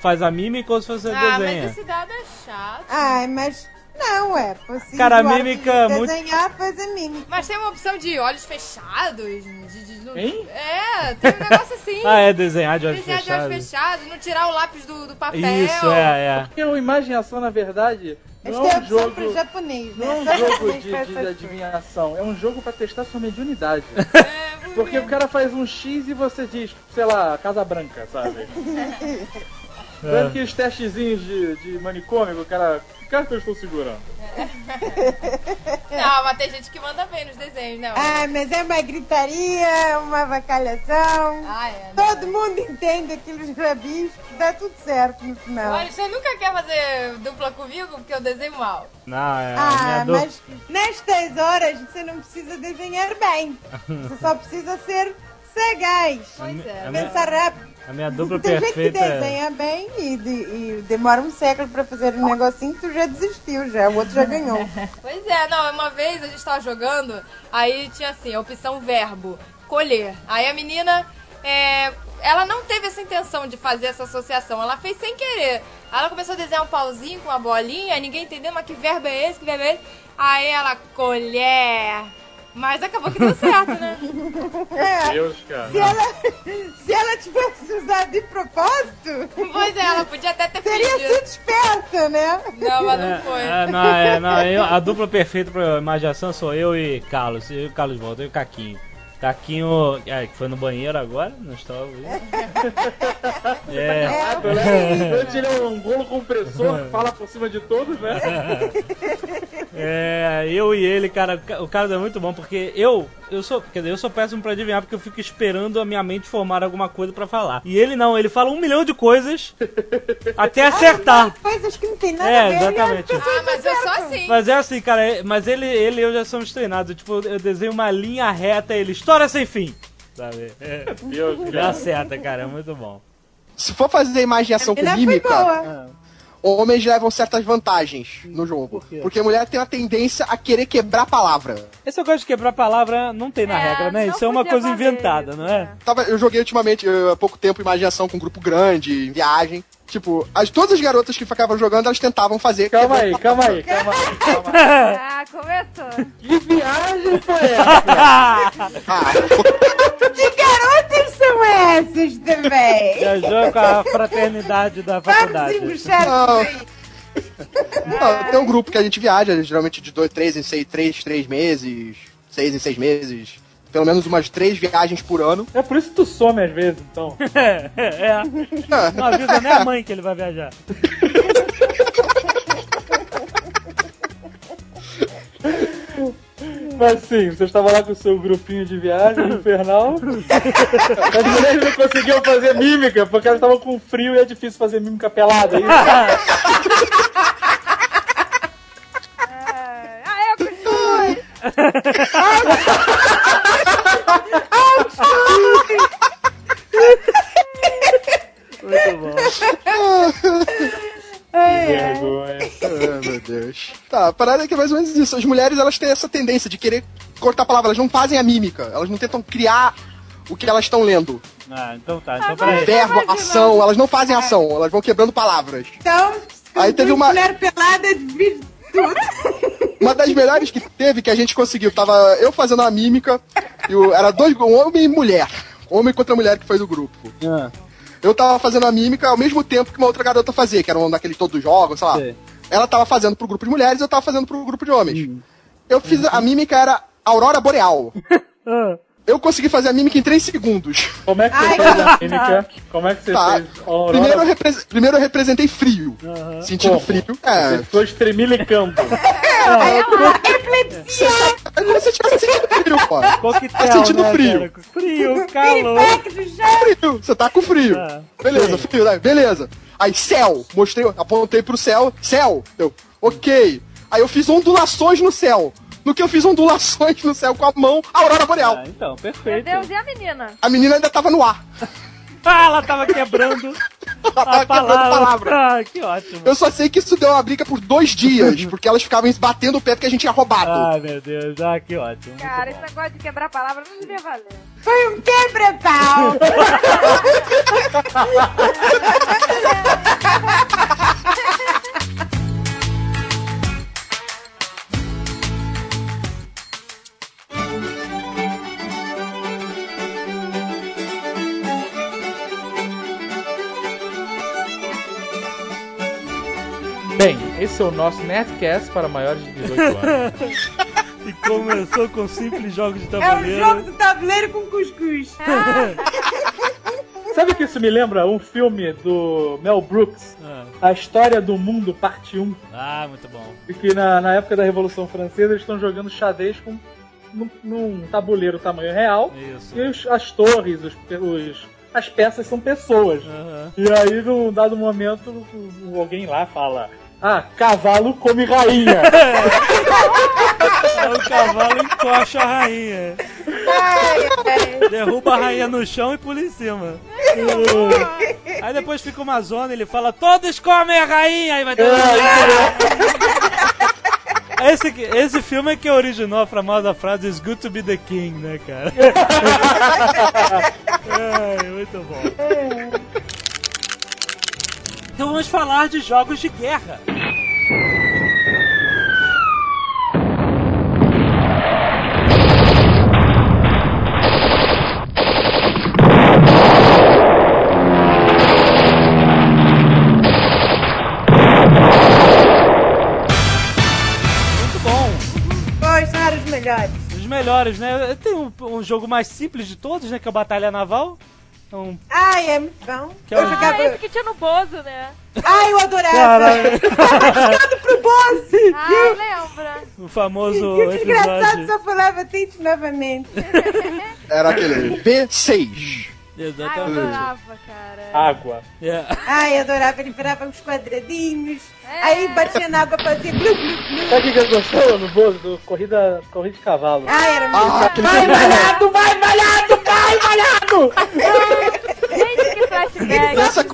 faz a mímica ou se você Ah, desenha. mas esse dado é chato. Ai, mas não é possível. Cara, a mímica de muito- Desenhar, fazer mímica. Mas tem uma opção de olhos fechados. De, de- não- Hein? É, tem um negócio assim. Ah, é desenhar de olhos Desenhar de olhos fechados. fechados, não tirar o lápis do, do papel. Isso, é, é. Porque o Imaginação, na verdade, não Isto é é um jogo. para japonês, né? Não é um jogo de, de adivinhação, é um jogo pra testar sua mediunidade. É, Porque o cara faz um X e você diz, sei lá, Casa Branca, sabe? Sabe aqueles testezinhos de, de manicômio, que o cara. Que que eu estou segurando? Não, mas tem gente que manda bem nos desenhos, né? Ah, mas é uma gritaria, uma avacalhação. Ah, é. não. Todo mundo entende aqueles rabiscos, dá tudo certo no final. Olha, você nunca quer fazer dupla comigo porque eu desenho mal. Não, é. a Ah, mas nestas horas você não precisa desenhar bem. Você só precisa ser sagaz. Pois é. minha- Pensar rápido. A minha dupla Tem gente que perfeita é. desenha bem e, de- e demora um século pra fazer um negocinho que tu já desistiu, já. O outro já ganhou. Pois é, não, uma vez a gente tava jogando, aí tinha assim, a opção verbo, colher. Aí a menina, é, ela não teve essa intenção de fazer essa associação, ela fez sem querer. Aí ela começou a desenhar um pauzinho com uma bolinha, ninguém entendeu, mas que verbo é esse, que verbo é esse? Aí ela, colher. Mas acabou que deu certo, né? É, Deus, cara. se, ela, se ela tivesse usado de propósito, Pois é, ela podia até ter teria fingido. sido esperta, né? Não, mas não É, foi. é, não, é, não, eu- a dupla perfeita pra imaginação sou eu e Carlos. Eu e Carlos volta, eu e Caquinho. Caquinho, é, que foi no banheiro agora, não estava aí. É, Antes ele é um bolo compressor que fala por cima de todos, né? é, eu e ele, cara, o Carlos é muito bom porque eu, eu sou, quer dizer, eu sou péssimo pra adivinhar porque eu fico esperando a minha mente formar alguma coisa pra falar. E ele não, ele fala um milhão de coisas até acertar. Coisas que não tem nada É, a ver. exatamente. Ah, mas eu sou assim. Mas é assim, cara, é- mas ele, ele e eu já somos treinados. Tipo, eu desenho uma linha reta ele, história sem fim. Sabe? É, cara. acerta, cara, é muito bom. Se for fazer imaginação com mímica, boa. Homens levam certas vantagens no jogo. Por quê? Porque mulher tem uma tendência a querer quebrar a palavra. Esse negócio de quebrar palavra não tem na É, regra, né? Isso é uma coisa inventada, isso, não é? é. Tava, eu joguei ultimamente, eh, há pouco tempo, imaginação com um grupo grande, em viagem. Tipo, as, todas as garotas que ficavam jogando, elas tentavam fazer. Calma aí, calma aí, calma aí, calma aí. Ah, começou. Que viagem foi essa? Ah, Que garotas são essas também? Viajou com a fraternidade da Vamos faculdade. embuchar Não. isso aí. não, tem um grupo que a gente viaja, geralmente de dois, três em seis, três, três meses, seis em seis meses. Pelo menos umas três viagens por ano. É por isso que tu some às vezes, então. É, é. Não avisa nem a mãe que ele vai viajar. Mas sim, você estava lá com o seu grupinho de viagem infernal. As mulheres não conseguiam fazer mímica porque elas estavam com frio e é difícil fazer mímica pelada. é Isso. Ah, ah, eu continuo. Muito bom. Vergonha. Ah, meu Deus. Tá, a parada é que é mais ou menos isso. As mulheres, elas têm essa tendência de querer cortar a palavra. Elas não fazem a mímica. Elas não tentam criar o que elas estão lendo. Ah, então tá. Então peraí. verbo, ação, elas não fazem ação. Elas vão quebrando palavras. Então, Aí teve uma- mulher pelada de tudo. Uma das melhores que teve, que a gente conseguiu, tava eu fazendo a mímica, e o- era dois, um homem e mulher. Homem contra mulher que foi do grupo. Ah, Eu tava fazendo a mímica ao mesmo tempo que uma outra garota fazia, que era um daquele todos os jogos, sei lá. sei. Ela tava fazendo pro grupo de mulheres, eu tava fazendo pro grupo de homens. Hum. Eu fiz a mímica era Aurora Boreal. Ah, Eu consegui fazer a mímica em 3 segundos. Como é que você Ai, fez a mímica? Como é que você Tá. fez Aurora? Primeiro eu, repre- primeiro eu representei frio. aham. Sentindo Como? frio. Você É. ficou estremilicando. Aí eu epilepsia, É como se tivesse sentindo frio, pô. Coquetel, Tá sentindo né, frio. cara? Frio, calor. frio. Você tá com frio. Ah, beleza, frio, né? beleza. Aí, céu. Mostrei, apontei pro céu. Céu. Eu, ok. Aí eu fiz ondulações no céu. No que eu fiz ondulações no céu com a mão, a aurora boreal. Ah, então, Meu perfeito. Deus, e a menina? A menina ainda tava no ar. Ah, ela tava quebrando Ela tava a quebrando palavra. palavra. Ah, que ótimo. Eu só sei que isso deu uma briga por dois dias, porque elas ficavam batendo o pé porque a gente tinha roubado. Ai, meu Deus. Ah, que ótimo. Cara, esse negócio de quebrar palavra não devia valer. Foi um quebra-pau. Esse é o nosso Nerdcast para maiores de 18 anos. E começou com simples jogos de É o tabuleiro. jogo do tabuleiro com cuscuz. Sabe que isso me lembra um filme do Mel Brooks, Ah, A História do Mundo, parte 1. Ah, muito bom. E que na, na época da Revolução Francesa eles estão jogando xadrez com, num, num tabuleiro tamanho real. Isso. E os- as torres, os, os- as peças são pessoas. Aham. E aí, num dado momento, alguém lá fala: Ah, cavalo come rainha. Aí o cavalo encoxa a rainha. Derruba a rainha no chão e pula em cima. Aí depois fica uma zona, ele fala, todos comem a rainha! Aí vai ter... Esse, que- esse filme é que originou a famosa frase It's good to be the king, né, cara? Ai, muito bom. Então vamos falar de jogos de guerra. Muito bom. Pois são os melhores. Os melhores, né? Tem um, um jogo mais simples de todos, né? Que é o Batalha Naval. Um, Ai, é muito bom. Que é eu Ah, jogava. esse que tinha no Bozo, né? Ai, eu adorava. caralho, Jogando pro boss. Ah, lembra? o famoso E o desgraçado episódio. só falava tente novamente. Era aquele V6. Ah, eu Exatamente. adorava, cara. Água. É. Ai, eu adorava. Ele virava uns quadradinhos. É. Aí batia na água, fazia glu, glu, glu. Sabe o que eu gostou no Bozo? Do corrida, corrida de cavalo. Ai, era muito Ah, Vai malhado, vai malhado, vai malhado! Gente, que flashback. Essa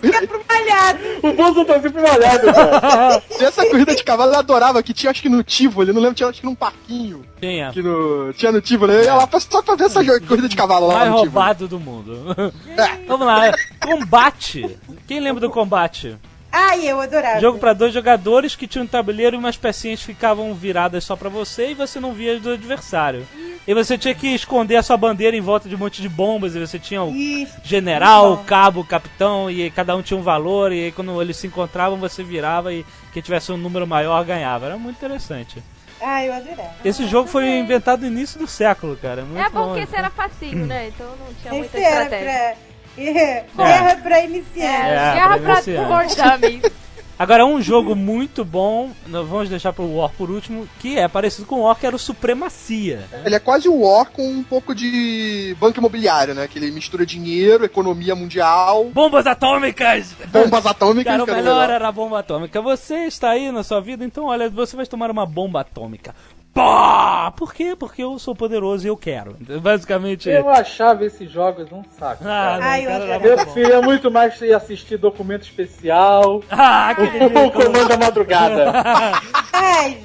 malhado. O bolso tá sempre molhado, cara. E essa corrida de cavalo eu adorava, que tinha acho que no Tivoli, não lembro, tinha acho que num parquinho. Tinha. Que no, tinha no Tivoli, eu ia lá pra- só pra ver essa corrida de cavalo lá Mais no Tivoli. roubado do mundo. É. Vamos lá. Combate. Quem lembra do combate? Ai, eu adorava. Jogo pra dois jogadores que tinha um tabuleiro e umas pecinhas ficavam viradas só pra você e você não via do adversário. E você tinha que esconder a sua bandeira em volta de um monte de bombas e você tinha o Isso. general, bom. cabo, capitão e cada um tinha um valor e aí quando eles se encontravam você virava e quem tivesse um número maior ganhava. Era muito interessante. Ai, eu adorava. Esse jogo foi inventado no início do século, cara. Muito É bom bom, que esse era facinho, né? Então não tinha muita Esse era estratégia. pra... É, Guerra pra iniciantes. É, Guerra pra pra. Agora, um jogo muito bom, nós vamos deixar pro War por último, que é parecido com o War, que era o Supremacia. Ele é quase o War com um pouco de banco imobiliário, né? Que ele mistura dinheiro, economia mundial, Bombas atômicas! bombas atômicas. Cara, o era melhor era a bomba atômica. Você está aí na sua vida, então olha, você vai tomar uma bomba atômica. Pá! Por quê? Porque eu sou poderoso e eu quero. Basicamente. Eu achava esses jogos um saco. Ah, não, Ai, eu cara. Eu muito bom. preferia muito mais ir assistir documento especial. Ah, que O ridículo. comando da madrugada. Ai.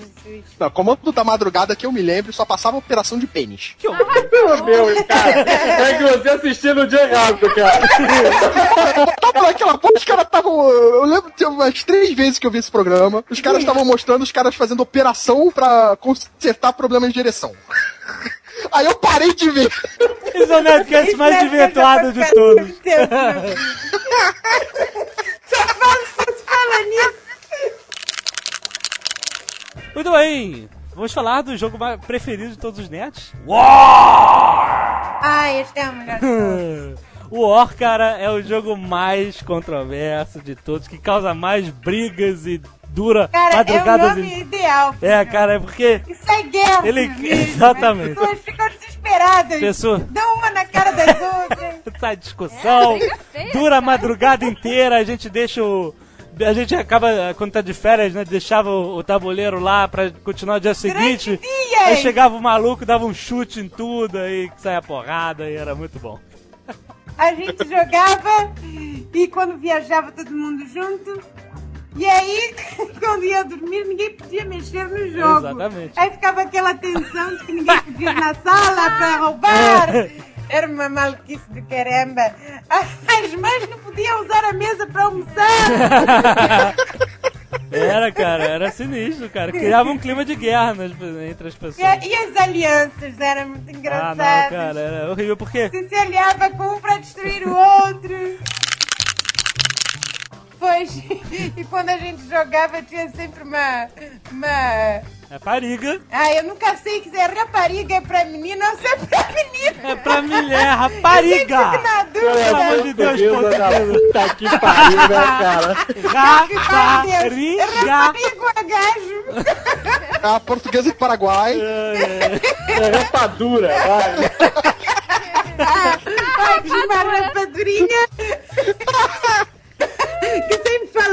Não, comando da madrugada que eu me lembro só passava operação de pênis. Meu Deus, cara. É que você assistiu no dia errado, cara. Tava naquela porra, os caras estavam. Eu lembro de umas três vezes que eu vi esse programa. Os caras estavam mostrando os caras fazendo operação pra consertar problemas de direção. Aí eu parei de ver. Esse é o Nerdcast mais Isso é coisa de todos. se fala nisso. Muito bem. Vamos falar do jogo mais preferido de todos os nerds? War! Ai, este é o melhor. O War, cara, é o jogo mais controverso de todos, que causa mais brigas e dura Cara, é o madrugadas. nome em- ideal. É, cara, é porque Isso é guerra. Ele- exatamente. As pessoas ficam desesperadas. Pessoa- Dão uma na cara das outras. sai discussão, feia, dura a madrugada inteira, a gente deixa o. A gente acaba, quando tá de férias, né? Deixava o, o tabuleiro lá pra continuar o dia seguinte. dias! Aí chegava o maluco, dava um chute em tudo, aí saia porrada e era muito bom. A gente jogava e quando viajava todo mundo junto. E aí, quando ia dormir, ninguém podia mexer no jogo. Exatamente. Aí ficava aquela tensão de que ninguém podia ir na sala pra roubar. Era uma maluquice do caramba. As mães não podiam usar a mesa pra almoçar. Era, cara, era sinistro, cara. Criava um clima de guerra nas- entre as E, pessoas. a- e as alianças eram muito Ah, não, engraçadas. cara, era horrível porque. Você se aliava com um pra destruir o outro. Pois, e quando a gente jogava tinha sempre uma. uma. É pariga. Ah, eu nunca sei se é rapariga é pra menino ou se é pra menino. É pra mulher, rapariga! Fico na Pelo amor dúvida. de Deus, portuguesa. puta que pariu, né, cara? Rapariga! Rapariga é gajo? A portuguesa do Paraguai. É rapadura, vai. Ai, tinha uma rapadurinha.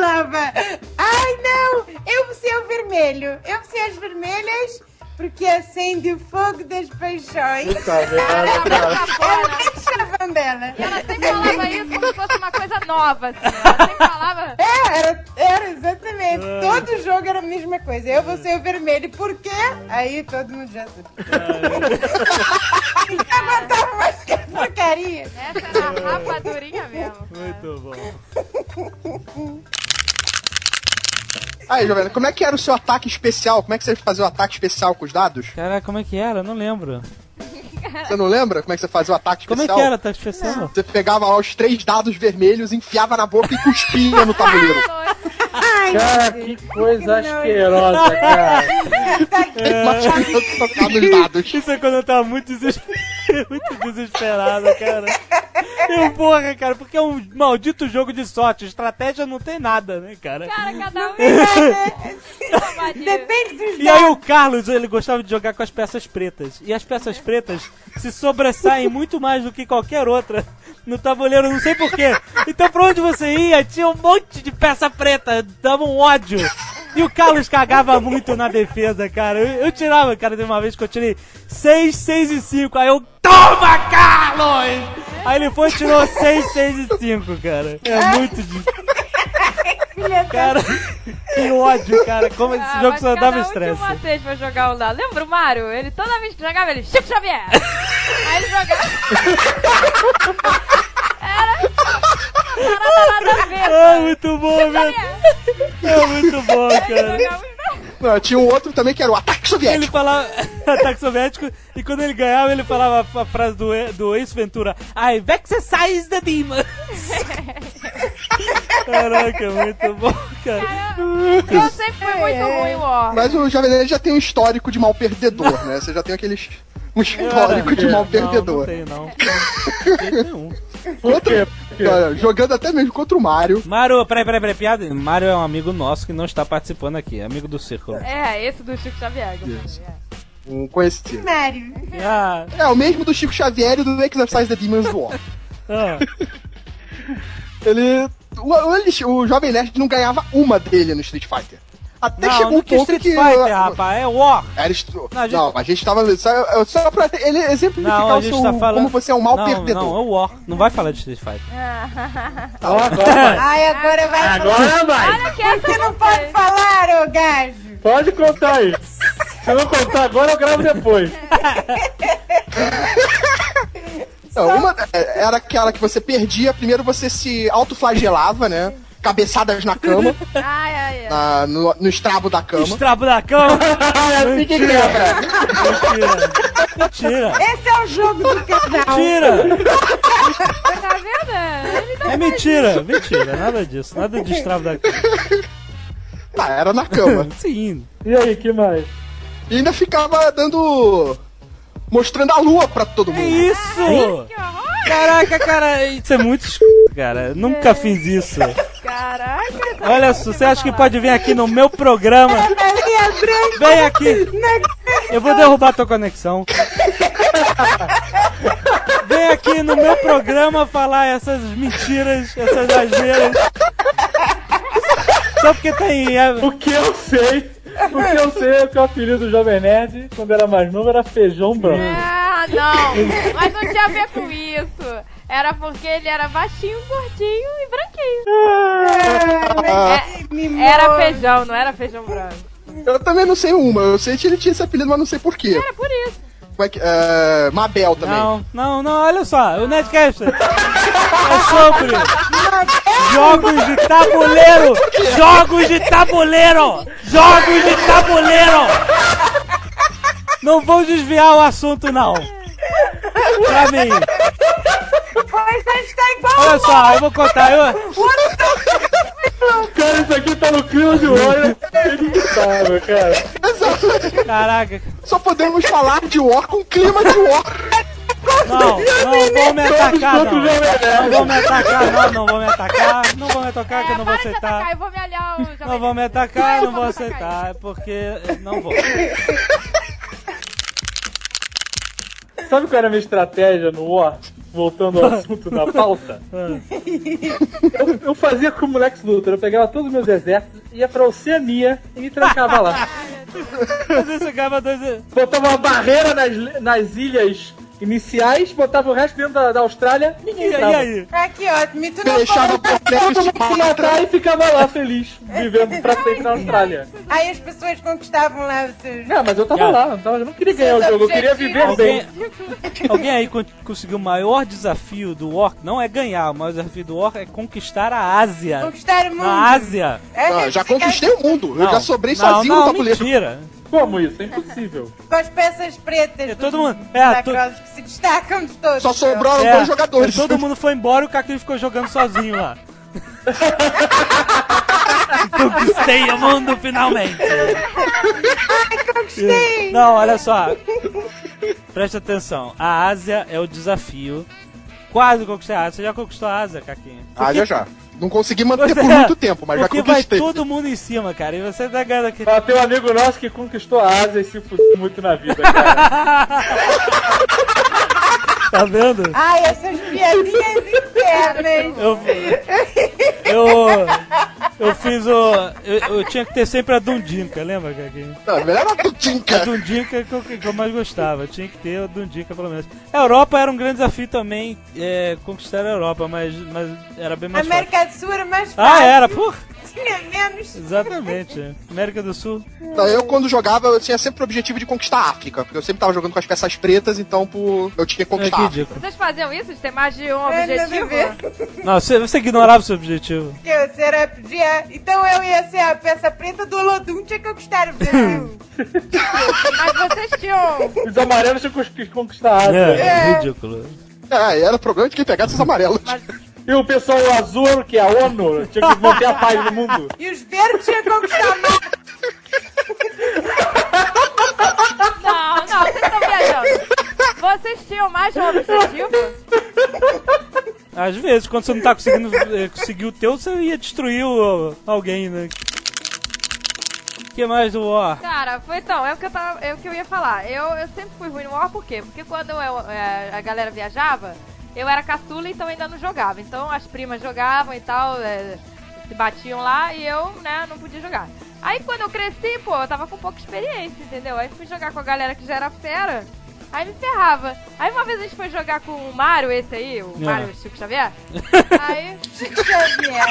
Falava: Ai não, eu vou ser o vermelho, eu vou ser as vermelhas porque acende o fogo das paixões. Puta merda, cara. Muito chavão dela. E ela sempre falava isso como se fosse uma coisa nova, assim. Ela sempre falava. É, era, era exatamente. Todo jogo era a mesma coisa. Eu vou ser o vermelho. Por quê? Aí todo mundo já sabia. Não aguentava mais que porcaria. Essa era a rapadurinha mesmo. Muito bom. Aí, Jovem, como é que era o seu ataque especial? Como é que você fazia o ataque especial com os dados? Caraca, como é que era? Eu não lembro. Você não lembra como é que você fazia o ataque Como é especial? que era, tá especial? Você pegava lá os três dados vermelhos, enfiava na boca e cuspia no tabuleiro. Ai, Cara, que coisa Que asquerosa, cara. Mas criança tocava nos dados. Isso é quando eu tava muito, desesper... muito desesperado, cara. Eu, porra, cara, porque é um maldito jogo de sorte. Estratégia não tem nada, né, cara? Cara, cada um nojo. Depende dos E aí o Carlos, ele gostava de jogar com as peças pretas. E as peças pretas se sobressaem muito mais do que qualquer outra no tabuleiro, não sei porquê. Então pra onde você ia, tinha um monte de peça preta, dava um ódio. E o Carlos cagava muito na defesa, cara. Eu, eu tirava, cara, de uma vez que eu tirei 6, 6 e 5. Aí eu, toma, Carlos! Aí ele foi e tirou 6, 6 e 5, cara. É muito difícil. Cara, que ódio, cara. Como esse Ah, jogo só dava um estresse. uma vez pra jogar o dado. Lembra o Mario? Ele toda vez que jogava, ele Chico Xavier. Aí ele jogava. Nada, nada a ver. Cara. muito bom, velho. É muito bom, cara. Não, tinha um outro também que era o ataque Ele soviético. falava ataque soviético e quando ele ganhava, ele falava a frase do, do Ace Ventura: I exercise the demons. Caraca, muito bom, cara. Eu sempre fui muito ruim, War. Mas o Jovem Nerd já tem um histórico de mal perdedor, né? Você já tem aqueles. Um histórico de mal Não, perdedor. não tem, não. De jeito nenhum. Outro, olha, jogando até mesmo contra o Mario. Mario, peraí, peraí, peraí, piada. Mario é um amigo nosso que não está participando aqui, é amigo do círculo. É, esse do Chico Xavier. falei, é. Um conhecido. Mário. Ah, É o mesmo do Chico Xavier e do Exercise the Demons War. ah. Ele. O, o, o Jovem Nerd não ganhava uma dele no Street Fighter. Até Não, chegou não um que ponto Street que. Fighter, rapaz, é War. Era estru... Não, não, a gente- a gente tava. Só, só pra ele exemplificar Não, o seu, tá falando. como você é um mal não, perdedor. Não, é o War. Não vai falar de Street Fighter. Ó, agora vai. Ai, agora vai. Agora vai. Olha que essa Você não pode falar, ô gajo. Pode contar aí. Se eu não contar agora, eu gravo depois. Não, uma é, era aquela que você perdia, primeiro você se autoflagelava, né? Cabeçadas na cama, Ai, ai, ai. na- no, no estrabo da cama. Estrabo da cama. que quebra. Mentira. Mentira. Esse é o jogo do casal. Mentira. Tá vendo? Ele não É mentira. Mentira. Nada disso. Nada de estrabo da cama. Ah, era na cama. Sim. E aí, que mais? E ainda ficava dando. mostrando a lua pra todo mundo. isso? Que horror! Caraca, cara. Isso é muito es... cara. Nunca fiz isso. Caraca! Olha só, você acha que pode vir aqui no meu programa? Branca. Vem aqui. Eu vou derrubar tua conexão. Vem aqui no meu programa falar essas mentiras, essas asneiras. Só porque tem. é, O que eu sei, o que eu sei é que o apelido do Jovem Nerd, quando era mais novo, era feijão branco. Ah, não! Mas não tinha a ver com isso. Era porque ele era baixinho, gordinho e branquinho. É, era feijão, não era feijão branco. eu também não sei uma. Eu sei que ele tinha esse apelido, mas não sei porquê. Era por isso. Como é que. É, Mabel também. Não, não, não, olha só, o Netcast é sobre jogos de tabuleiro! Jogos de tabuleiro! Jogos de tabuleiro! Não vou desviar o assunto, não. Pra mim. A gente tá igual. Olha só, eu vou contar. Eu, Cara, isso aqui tá no clima de olho. Inacreditável, cara. Exato. caraca. Só podemos falar de War com clima de War. Não, não vou me atacar, não. Não vou me atacar, não, não vou me atacar. Não vou me atacar, que eu não vou atacar, aceitar. Não vou me atacar, não vou aceitar, porque não vou. Sabe qual era a minha estratégia no War? Voltando ao assunto da pauta. Eu, eu fazia como Lex Luthor, eu pegava todos os meus exércitos, ia pra Oceania e me trancava lá. Mas isso acaba dois. Botava uma barreira nas, nas ilhas iniciais, botava o resto dentro da, da Austrália, E, ninguém e entrava. aí? Ah, que ótimo. E tu não Deixava por Todo mundo se matar e ficava lá feliz, vivendo pra sempre na Austrália. Aí as pessoas conquistavam lá os seus. Não, mas eu tava lá, eu, tava- eu não queria ganhar o jogo, eu queria viver bem. Alguém, alguém aí con- conseguiu o maior desafio do War? Não é ganhar, o maior desafio do War é conquistar a Ásia. Conquistar o mundo. Na Ásia. É, Ah, já ficar conquistei o mundo. Eu Não, já sobrei não, sozinho não, no tabuleiro. mentira. Como isso? É impossível. Com as peças pretas. É, todo mundo- é, to- que se destacam de todos. Só sobraram É, dois jogadores. Todo mundo foi embora e o Caquinho ficou jogando sozinho lá. Conquistei o mundo finalmente. Conquistei. Não, olha só. Presta atenção. A Ásia é o desafio. Quase conquistei a Ásia. Você já conquistou a Ásia, Caquinho? Ah, já já. Não consegui manter Você- por muito tempo, mas já Porque vai conquistei. todo mundo em cima, cara. E você tá ganhando aqui. Mas tem um amigo nosso que conquistou a Ásia e se fudeu muito na vida, cara. Tá vendo? Ai, essas piadinhas internas. Eu, eu, eu fiz o. Eu, eu tinha que ter sempre a Dundinka, lembra, Caquinho? Não, melhor a A Tutinka. Dundinka que eu, que eu mais gostava. Eu tinha que ter a Dundinka pelo menos. A Europa era um grande desafio também, é, conquistar a Europa, mas, mas era bem A mais fácil. América do Sul era mais fácil. Ah, era, porra! Menos. Exatamente. é. América do Sul. Então, eu, quando jogava, eu tinha sempre o objetivo de conquistar a África. Porque eu sempre tava jogando com as peças pretas, então pô, eu tinha que É, conquistar que a África. ridículo. Vocês faziam isso? De ter mais de um É, objetivo? Não, você, você ignorava o seu objetivo. Que eu será podia. Então eu ia ser a peça preta do Olodum, tinha que conquistar o Brasil. Mas vocês tinham... Os amarelos tinham que conquistar a Ásia. É, ridículo. É, era o problema de quem pegasse os amarelos. E o pessoal azul, que é a ONU, tinha que manter a paz no mundo. E os verdes tinham que conquistar. Não, não, vocês estão viajando. Vocês tinham mais um objetivo? Às vezes, quando você não tá conseguindo eh, conseguir o teu, você ia destruir o- alguém, né? O que mais do War? Cara, foi então, é o que eu, tava, é o que eu ia falar. Eu, eu sempre fui ruim no War, por quê? Porque quando eu, é, a galera viajava, eu era caçula, então ainda não jogava. Então as primas jogavam e tal, é, se batiam lá e eu, né, não podia jogar. Aí quando eu cresci, pô, eu tava com pouca experiência, entendeu? Aí fui jogar com a galera que já era fera, aí me ferrava. Aí uma vez a gente foi jogar com o Mario, esse aí, o É. Mario Chico Xavier. aí. Chico Xavier.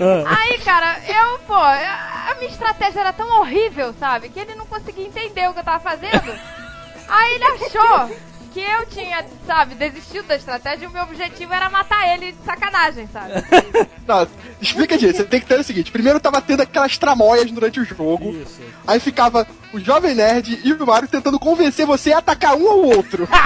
Ah, Aí, cara, eu, pô, a minha estratégia era tão horrível, sabe? Que ele não conseguia entender o que eu tava fazendo. Aí ele achou que eu tinha, sabe, desistido da estratégia e o meu objetivo era matar ele de sacanagem, sabe? Não, explica disso. Você tem que ter o seguinte: primeiro tava tendo aquelas tramóias durante o jogo. isso. Aí ficava o Jovem Nerd e o Mario tentando convencer você a atacar um ao outro.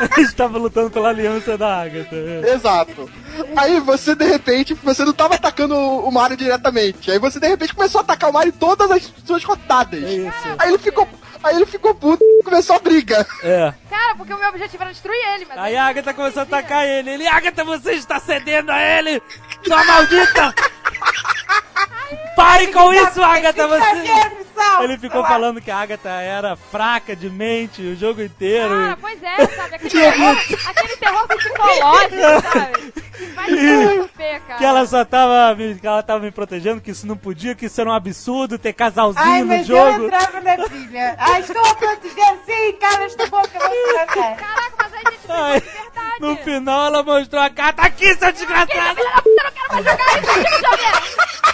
A gente tava lutando pela aliança da Agatha. Exato. Aí você, de repente, você não tava atacando o Mario diretamente. Aí você, de repente, começou a atacar o Mario em todas as suas rotadas. É isso. Aí ele ficou. Aí ele ficou puto e começou a briga. É. Cara, porque o meu objetivo era destruir ele, mas... Aí a Agatha começou a atacar ele. Ele, Agatha, você está cedendo a ele! Sua maldita! Pare com isso, Agatha! Você... Salva. Ele ficou falando que a Agatha era fraca de mente o jogo inteiro. Ah, pois é, sabe? Aquele terror, aquele terror psicológico, sabe? Vai cara. Que ela só tava me, que ela tava me protegendo, que isso não podia, que isso era um absurdo ter casalzinho Ai, no mas eu jogo. entrava na pilha. Ai, estou a proteger, sim, cara, esta boca vai tratar. Caraca, mas a gente Ai, de verdade. no final ela mostrou a carta aqui, seu desgraçado! Filha eu não quero mais jogar isso, Chico Xavier!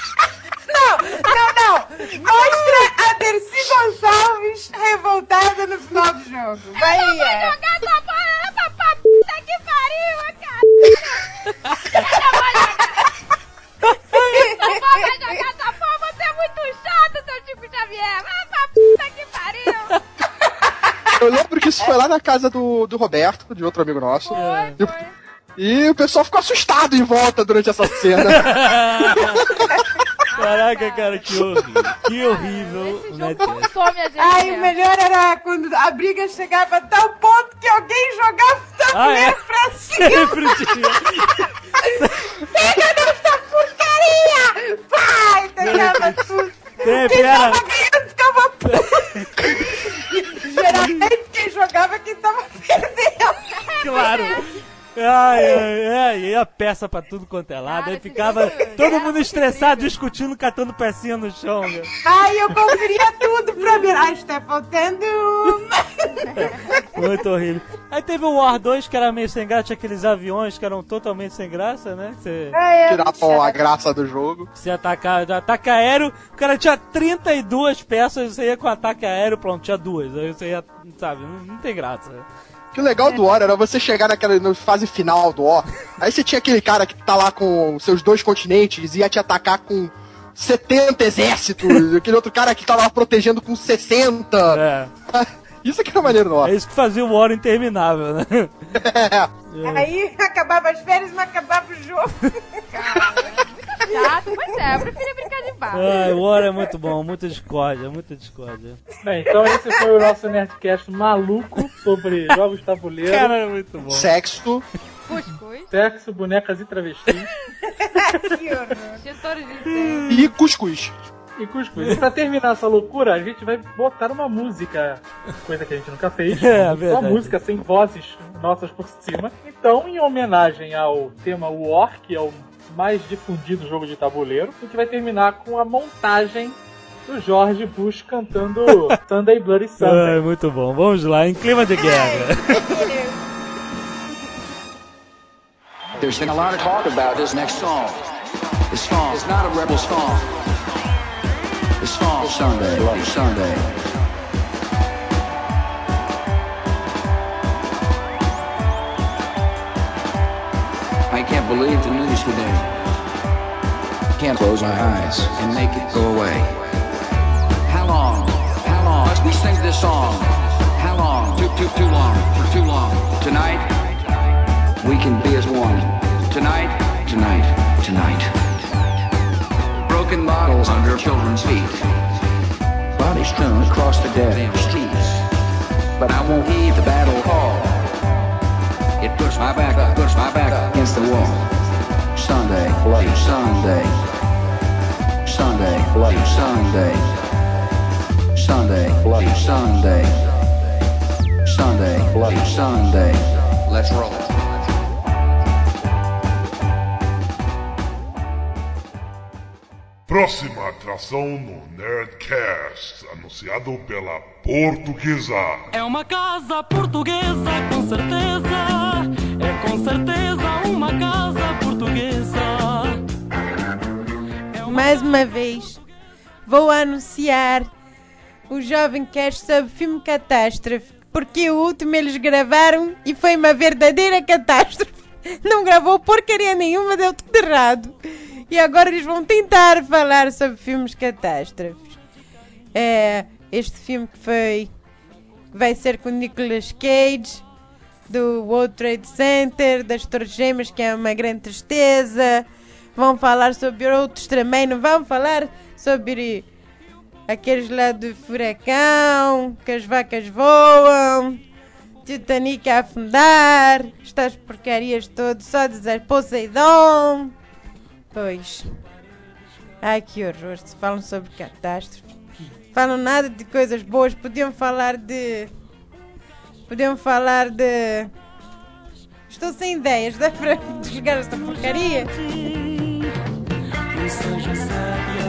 Não, não, não. Mostra a Dercy Gonçalves revoltada no final do jogo. Vai, Vai é. jogar essa essa pra puta que pariu, cara! Eu vou jogar. Não vai jogar essa porra, você é muito chato, seu Chico Xavier! Vai pra puta que pariu! Eu lembro que isso foi lá na casa do, do Roberto, de outro amigo nosso. Foi, foi. E o pessoal ficou assustado em volta durante essa cena. Caraca, cara, que horrível. Que horrível. Esse né, jogo consome a gente. Ai, o melhor era quando a briga chegava a tal ponto que alguém jogava o Ah, tabuleiro é? pra cima. Sempre tinha. Pega nessa porcaria! Pai, tacava tudo. Sempre Quem era. tava ganhando ficava puto. Geralmente quem jogava quem tava perdendo. Claro. Ai, ai, ai, e a peça pra tudo quanto é lado. Cara, Aí ficava todo mundo estressado, discutindo, catando pecinha no chão. meu. Ai, eu conferia tudo pra ver. Ai, está faltando uma. Muito horrível. Aí teve o War 2 que era meio sem graça, tinha aqueles aviões que eram totalmente sem graça, né? Que Você, é Tiravam a graça do jogo. você atacar, ataque aéreo, o cara tinha 32 peças, você ia com ataque aéreo, pronto, tinha duas. Aí você ia, sabe, não, não tem graça. O que o legal do War era você chegar naquela na fase final do War. Aí você tinha aquele cara que tá lá com seus dois continentes e ia te atacar com 70 exércitos. aquele outro cara que tava lá protegendo com 60. É, Isso que era maneiro do War. é isso que fazia o War interminável, né? Aí acabava as férias, mas acabava o jogo. Chato, pois é, eu prefiro brincar de bar. Ai, o War é muito bom, muita discórdia, muita discórdia. Bem, então esse foi o nosso Nerdcast maluco sobre jogos de tabuleiro, Cara, é muito bom. Sexo. Cuscuz, sexo, bonecas e travestis que horror. E cuscuz. e cuscuz. E pra terminar essa loucura, a gente vai botar uma música, coisa que a gente nunca fez. É, Uma verdade. música sem vozes nossas por cima. Então, em homenagem ao tema War, que é o mais difundido jogo de tabuleiro, a gente vai terminar com a montagem do George Bush cantando Sunday Bloody Sunday. Ai, muito bom. Vamos lá, em clima de guerra. There's been a lot of talk about this next song. This song is not a rebel song. This song is Sunday, bloody Sunday. I can't believe the news today. I Can't close my eyes and make it go away. How long? How long we sing this song? How long? Too, too, too long. For too long. Tonight, we can be as one. Tonight, tonight, tonight. Broken bottles under children's feet. Bodies strewn across the damn streets. But I won't heed the battle call. It puts my back up, puts my back against the wall. Sunday, bloody Sunday. Sunday, bloody Sunday. Sunday, bloody Sunday. Sunday, bloody Sunday. Let's roll Próxima atração no Nerdcast, anunciado pela Portuguesa. É uma casa portuguesa, com certeza. É com certeza uma casa portuguesa. É uma Mais uma vez, vou anunciar o Jovem Cast sobre filme Catástrofe. Porque o último eles gravaram e foi uma verdadeira catástrofe. Não gravou porcaria nenhuma, deu tudo errado. E agora eles vão tentar falar sobre filmes catástrofes. É, este filme que foi. Vai ser com Nicolas Cage, do World Trade Center, das Torres Gêmeas, que é uma grande tristeza. Vão falar sobre outros também, não vão falar sobre aqueles lá do furacão, que as vacas voam, Titanic a afundar, estas porcarias todas, só dizer Poseidon. Pois. Ai que horror, se falam sobre catástrofes. Falam nada de coisas boas, podiam falar de. Podiam falar de. Estou sem ideias, dá para desligar esta porcaria? Não seja sábia